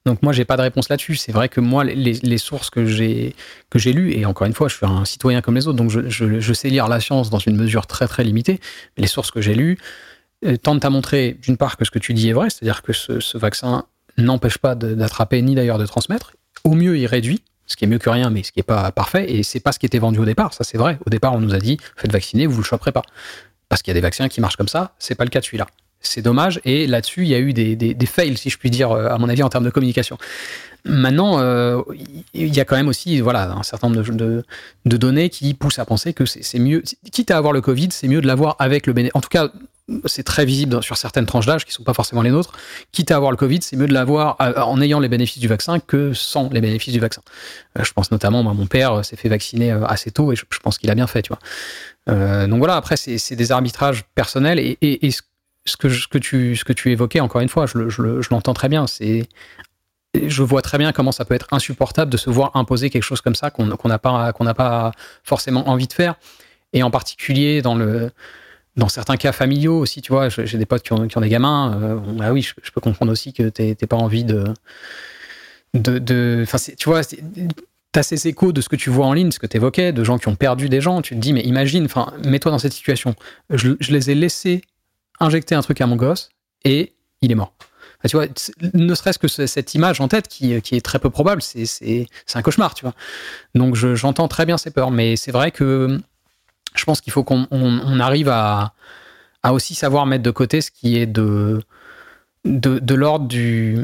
Donc moi, j'ai pas de réponse là-dessus. C'est vrai que moi, les, sources que j'ai que j'ai lues, et encore une fois, je suis un citoyen comme les autres, donc je, sais lire la science dans une mesure très très limitée. Mais les sources que j'ai lues euh, tentent à montrer, d'une part, que ce que tu dis est vrai, c'est-à-dire que ce, ce vaccin n'empêche pas d'attraper ni d'ailleurs de transmettre. Au mieux, il réduit ce qui est mieux que rien, mais ce qui est pas parfait, et c'est pas ce qui était vendu au départ, ça c'est vrai. Au départ, on nous a dit, faites vacciner, vous le choperez pas. Parce qu'il y a des vaccins qui marchent comme ça, c'est pas le cas de celui-là. C'est dommage, et là-dessus, il y a eu des, des, fails, si je puis dire, euh, à mon avis, en termes de communication. Maintenant, euh, il y a quand même aussi voilà, un certain nombre de données qui poussent à penser que c'est mieux, quitte à avoir le Covid, c'est mieux de l'avoir avec le bénéfice. En tout cas, c'est très visible sur certaines tranches d'âge qui sont pas forcément les nôtres. Quitte à avoir le Covid, c'est mieux de l'avoir euh, en ayant les bénéfices du vaccin que sans les bénéfices du vaccin. Euh, je pense notamment, mon père s'est fait vacciner assez tôt et je, pense qu'il a bien fait, tu vois. Euh, donc voilà, après, c'est des arbitrages personnels et, ce, que, tu, évoquais, encore une fois, je, l'entends très bien. C'est je vois très bien comment ça peut être insupportable de se voir imposer quelque chose comme ça qu'on n'a pas, qu'on n'a pas forcément envie de faire. Et en particulier dans le, dans certains cas familiaux aussi, tu vois, j'ai des potes qui ont, des gamins. Euh, bah oui, je, peux comprendre aussi que tu n'as pas envie de. de, de tu vois, tu as ces échos de ce que tu vois en ligne, ce que tu évoquais, de gens qui ont perdu des gens. Tu te dis, mais imagine, enfin, mets-toi dans cette situation. Je, les ai laissés injecter un truc à mon gosse et il est mort. Tu vois, ne serait-ce que cette image en tête qui est très peu probable, c'est un cauchemar, tu vois. Donc j'entends très bien ces peurs, mais c'est vrai que je pense qu'il faut qu'on on, on arrive à, aussi savoir mettre de côté ce qui est de l'ordre du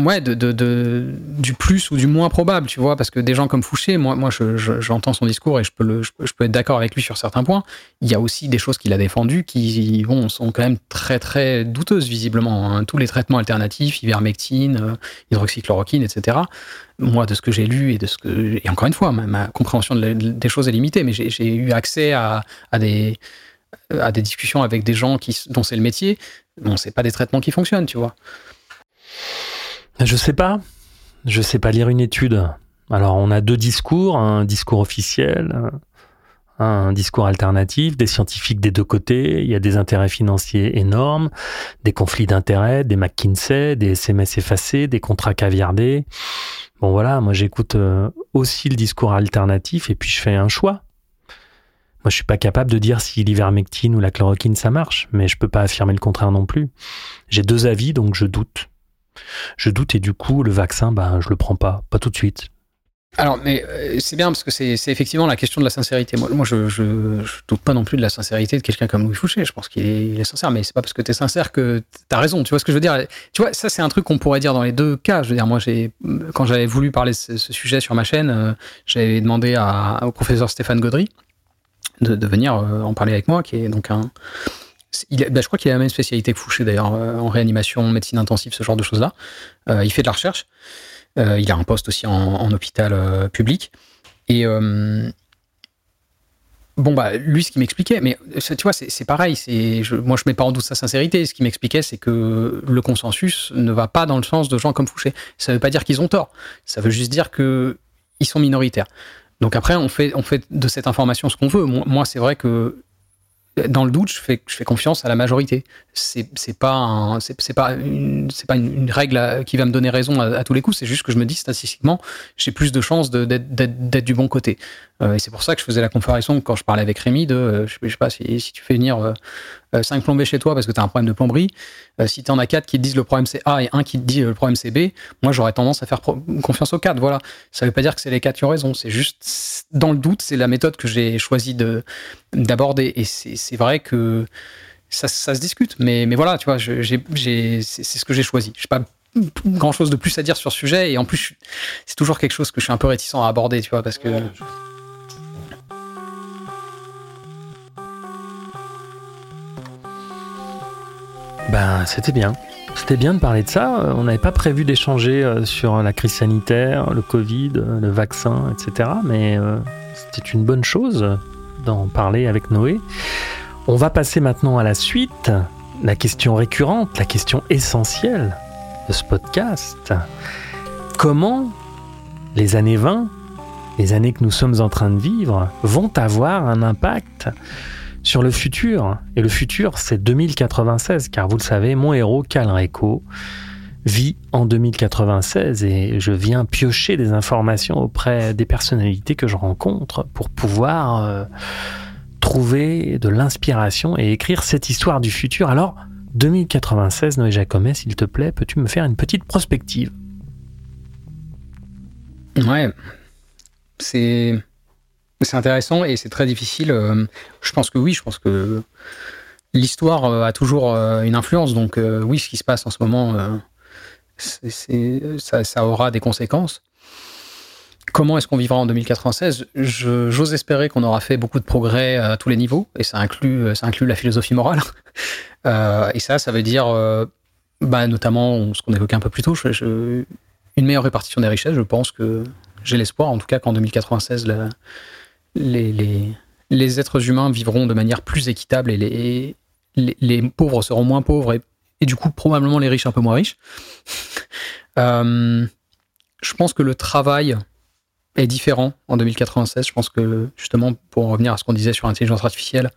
ouais, de, du plus ou du moins probable, tu vois, parce que des gens comme Fouché, moi, j'entends je, je, son discours et je peux, être d'accord avec lui sur certains points. Il y a aussi des choses qu'il a défendues qui bon, sont quand même très très douteuses, visiblement. Hein. Tous les traitements alternatifs, ivermectine, euh, hydroxychloroquine, etc. Moi, de ce que j'ai lu et de ce que. Et encore une fois, ma, compréhension de, des choses est limitée, mais j'ai eu accès à, à des à des discussions avec des gens qui, dont c'est le métier. Bon, c'est pas des traitements qui fonctionnent, tu vois. Je sais pas. Je sais pas lire une étude. Alors, on a deux discours, un discours officiel, un discours alternatif, des scientifiques des deux côtés, il y a des intérêts financiers énormes, des conflits d'intérêts, des McKinsey, des SMS effacés, des contrats caviardés. Bon voilà, moi j'écoute euh, aussi le discours alternatif et puis je fais un choix. Moi je suis pas capable de dire si l'ivermectine ou la chloroquine ça marche, mais je peux pas affirmer le contraire non plus. J'ai deux avis donc je doute. Je doute et du coup, le vaccin, ben, je le prends pas, pas tout de suite. Alors, mais euh, c'est bien parce que c'est effectivement la question de la sincérité. Moi, je, je, doute pas non plus de la sincérité de quelqu'un comme Louis Fouché. Je pense qu'il est, sincère, mais c'est pas parce que tu es sincère que tu as raison. Tu vois ce que je veux dire? Tu vois, ça, c'est un truc qu'on pourrait dire dans les deux cas. Je veux dire, moi, quand j'avais voulu parler ce, ce, sujet sur ma chaîne, euh, j'avais demandé au professeur Stéphane Gaudry de, de venir euh, en parler avec moi, qui est donc un, bah, je crois qu'il a la même spécialité que Fouché d'ailleurs euh, en réanimation, médecine intensive, ce genre de choses-là. Euh, il fait de la recherche. Euh, il a un poste aussi en, hôpital public. Et bon bah lui, ce qu'il m'expliquait, mais tu vois, c'est pareil. Moi, je mets pas en doute sa sincérité. Ce qu'il m'expliquait, c'est que le consensus ne va pas dans le sens de gens comme Fouché. Ça veut pas dire qu'ils ont tort. Ça veut juste dire que ils sont minoritaires. Donc après, on fait de cette information ce qu'on veut. Moi, c'est vrai que dans le doute, je fais, je fais confiance à la majorité. C'est pas, un, pas, une, pas une, règle qui va me donner raison à, à tous les coups, c'est juste que je me dis statistiquement, j'ai plus de chances d'être du bon côté. Euh, et c'est pour ça que je faisais la comparaison quand je parlais avec Rémi de, euh, je, sais pas, si, si, tu fais venir euh, 5 plombés chez toi parce que tu as un problème de plomberie, euh, si tu en as 4 qui te disent le problème c'est A et un qui te dit le problème c'est B, moi j'aurais tendance à faire confiance aux 4. Voilà. Ça veut pas dire que c'est les 4 qui ont raison, c'est juste dans le doute, c'est la méthode que j'ai choisi d'aborder. Et c'est vrai que ça, ça, se discute. Mais, mais voilà, tu vois, c'est ce que j'ai choisi. Je pas grand chose de plus à dire sur ce sujet et en plus c'est toujours quelque chose que je suis un peu réticent à aborder tu vois parce que Ben, c'était bien. C'était bien de parler de ça. Euh, On n'avait pas prévu d'échanger euh, sur la crise sanitaire, le Covid, euh, le vaccin, etc. Mais c'était une bonne chose d'en parler avec Noé. On va passer maintenant à la suite. La question récurrente, la question essentielle de ce podcast. Comment les années 20, les années que nous sommes en train de vivre, vont avoir un impact sur le futur. Et le futur, c'est 2096, car vous le savez, mon héros, Cal Reco, vit en 2096 et je viens piocher des informations auprès des personnalités que je rencontre pour pouvoir euh, trouver de l'inspiration et écrire cette histoire du futur. Alors, 2096, Noé Jacomet, s'il te plaît, peux-tu me faire une petite prospective? Ouais, c'est c'est intéressant et c'est très difficile. Euh, je pense que oui, je pense que l'histoire euh, a toujours euh, une influence. Donc oui, ce qui se passe en ce moment, ça, aura des conséquences. Comment est-ce qu'on vivra en 2096 J'ose espérer qu'on aura fait beaucoup de progrès à tous les niveaux, et ça inclut, ça inclut la philosophie morale. et ça, ça veut dire bah, notamment ce qu'on évoquait un peu plus tôt, une meilleure répartition des richesses. Je pense que j'ai l'espoir, en tout cas, qu'en 2096, les, êtres humains vivront de manière plus équitable et les, pauvres seront moins pauvres et, du coup, probablement les riches un peu moins riches. Euh, je pense que le travail est différent en 2096. Je pense que, justement, pour revenir à ce qu'on disait sur l'intelligence artificielle,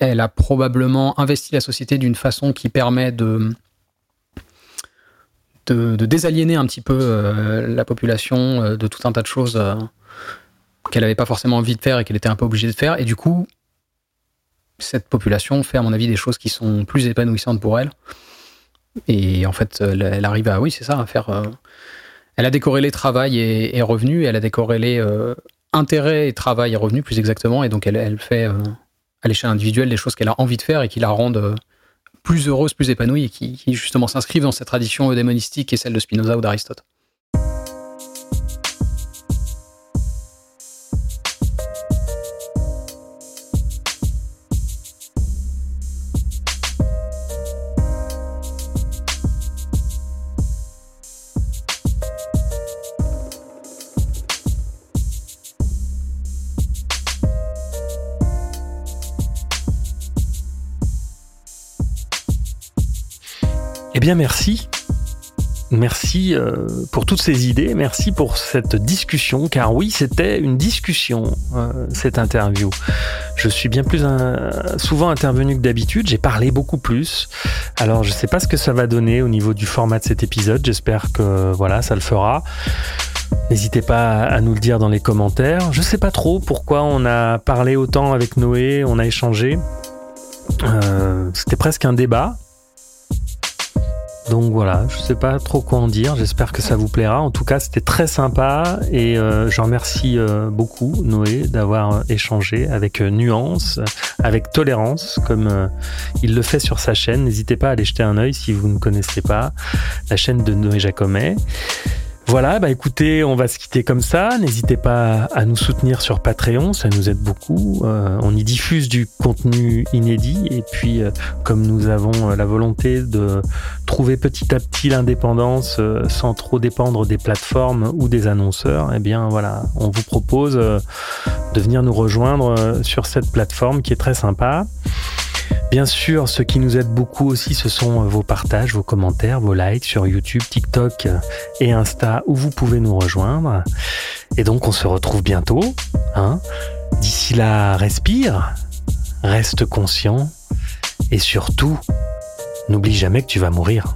elle a probablement investi la société d'une façon qui permet de désaliéner un petit peu euh, la population euh, de tout un tas de choses qu'elle n'avait pas forcément envie de faire et qu'elle était un peu obligée de faire. Et du coup, cette population fait, à mon avis, des choses qui sont plus épanouissantes pour elle. Et en fait, elle, arrive à, oui, c'est ça, à faire. elle a décorrélé travail et, et revenus, elle a décorrélé intérêt et travail et revenus, plus exactement. Et donc, elle, fait à l'échelle individuelle des choses qu'elle a envie de faire et qui la rendent plus heureuse, plus épanouie et qui, justement s'inscrivent dans cette tradition démonistique et celle de Spinoza ou d'Aristote. Merci. Merci euh, pour toutes ces idées, merci pour cette discussion, car oui, c'était une discussion, euh, cette interview. Je suis bien plus souvent intervenu que d'habitude, j'ai parlé beaucoup plus. Alors, je ne sais pas ce que ça va donner au niveau du format de cet épisode, j'espère que voilà, ça le fera. N'hésitez pas à nous le dire dans les commentaires. Je ne sais pas trop pourquoi on a parlé autant avec Noé, on a échangé. Euh, c'était presque un débat, donc voilà, je sais pas trop quoi en dire, j'espère que ça vous plaira. En tout cas, c'était très sympa et euh, je remercie euh, beaucoup Noé d'avoir euh, échangé avec nuance, avec tolérance, comme il le fait sur sa chaîne. N'hésitez pas à aller jeter un œil si vous ne connaissez pas la chaîne de Noé Jacomet. Voilà, bah écoutez, on va se quitter comme ça. N'hésitez pas à nous soutenir sur Patreon, ça nous aide beaucoup. Euh, on y diffuse du contenu inédit et puis euh, comme nous avons euh, la volonté de trouver petit à petit l'indépendance sans trop dépendre des plateformes ou des annonceurs, eh bien voilà, on vous propose de venir nous rejoindre sur cette plateforme qui est très sympa. Bien sûr, ce qui nous aide beaucoup aussi, ce sont vos partages, vos commentaires, vos likes sur YouTube, TikTok et Insta où vous pouvez nous rejoindre. Et donc, on se retrouve bientôt. Hein D'ici là, respire, reste conscient et surtout, n'oublie jamais que tu vas mourir.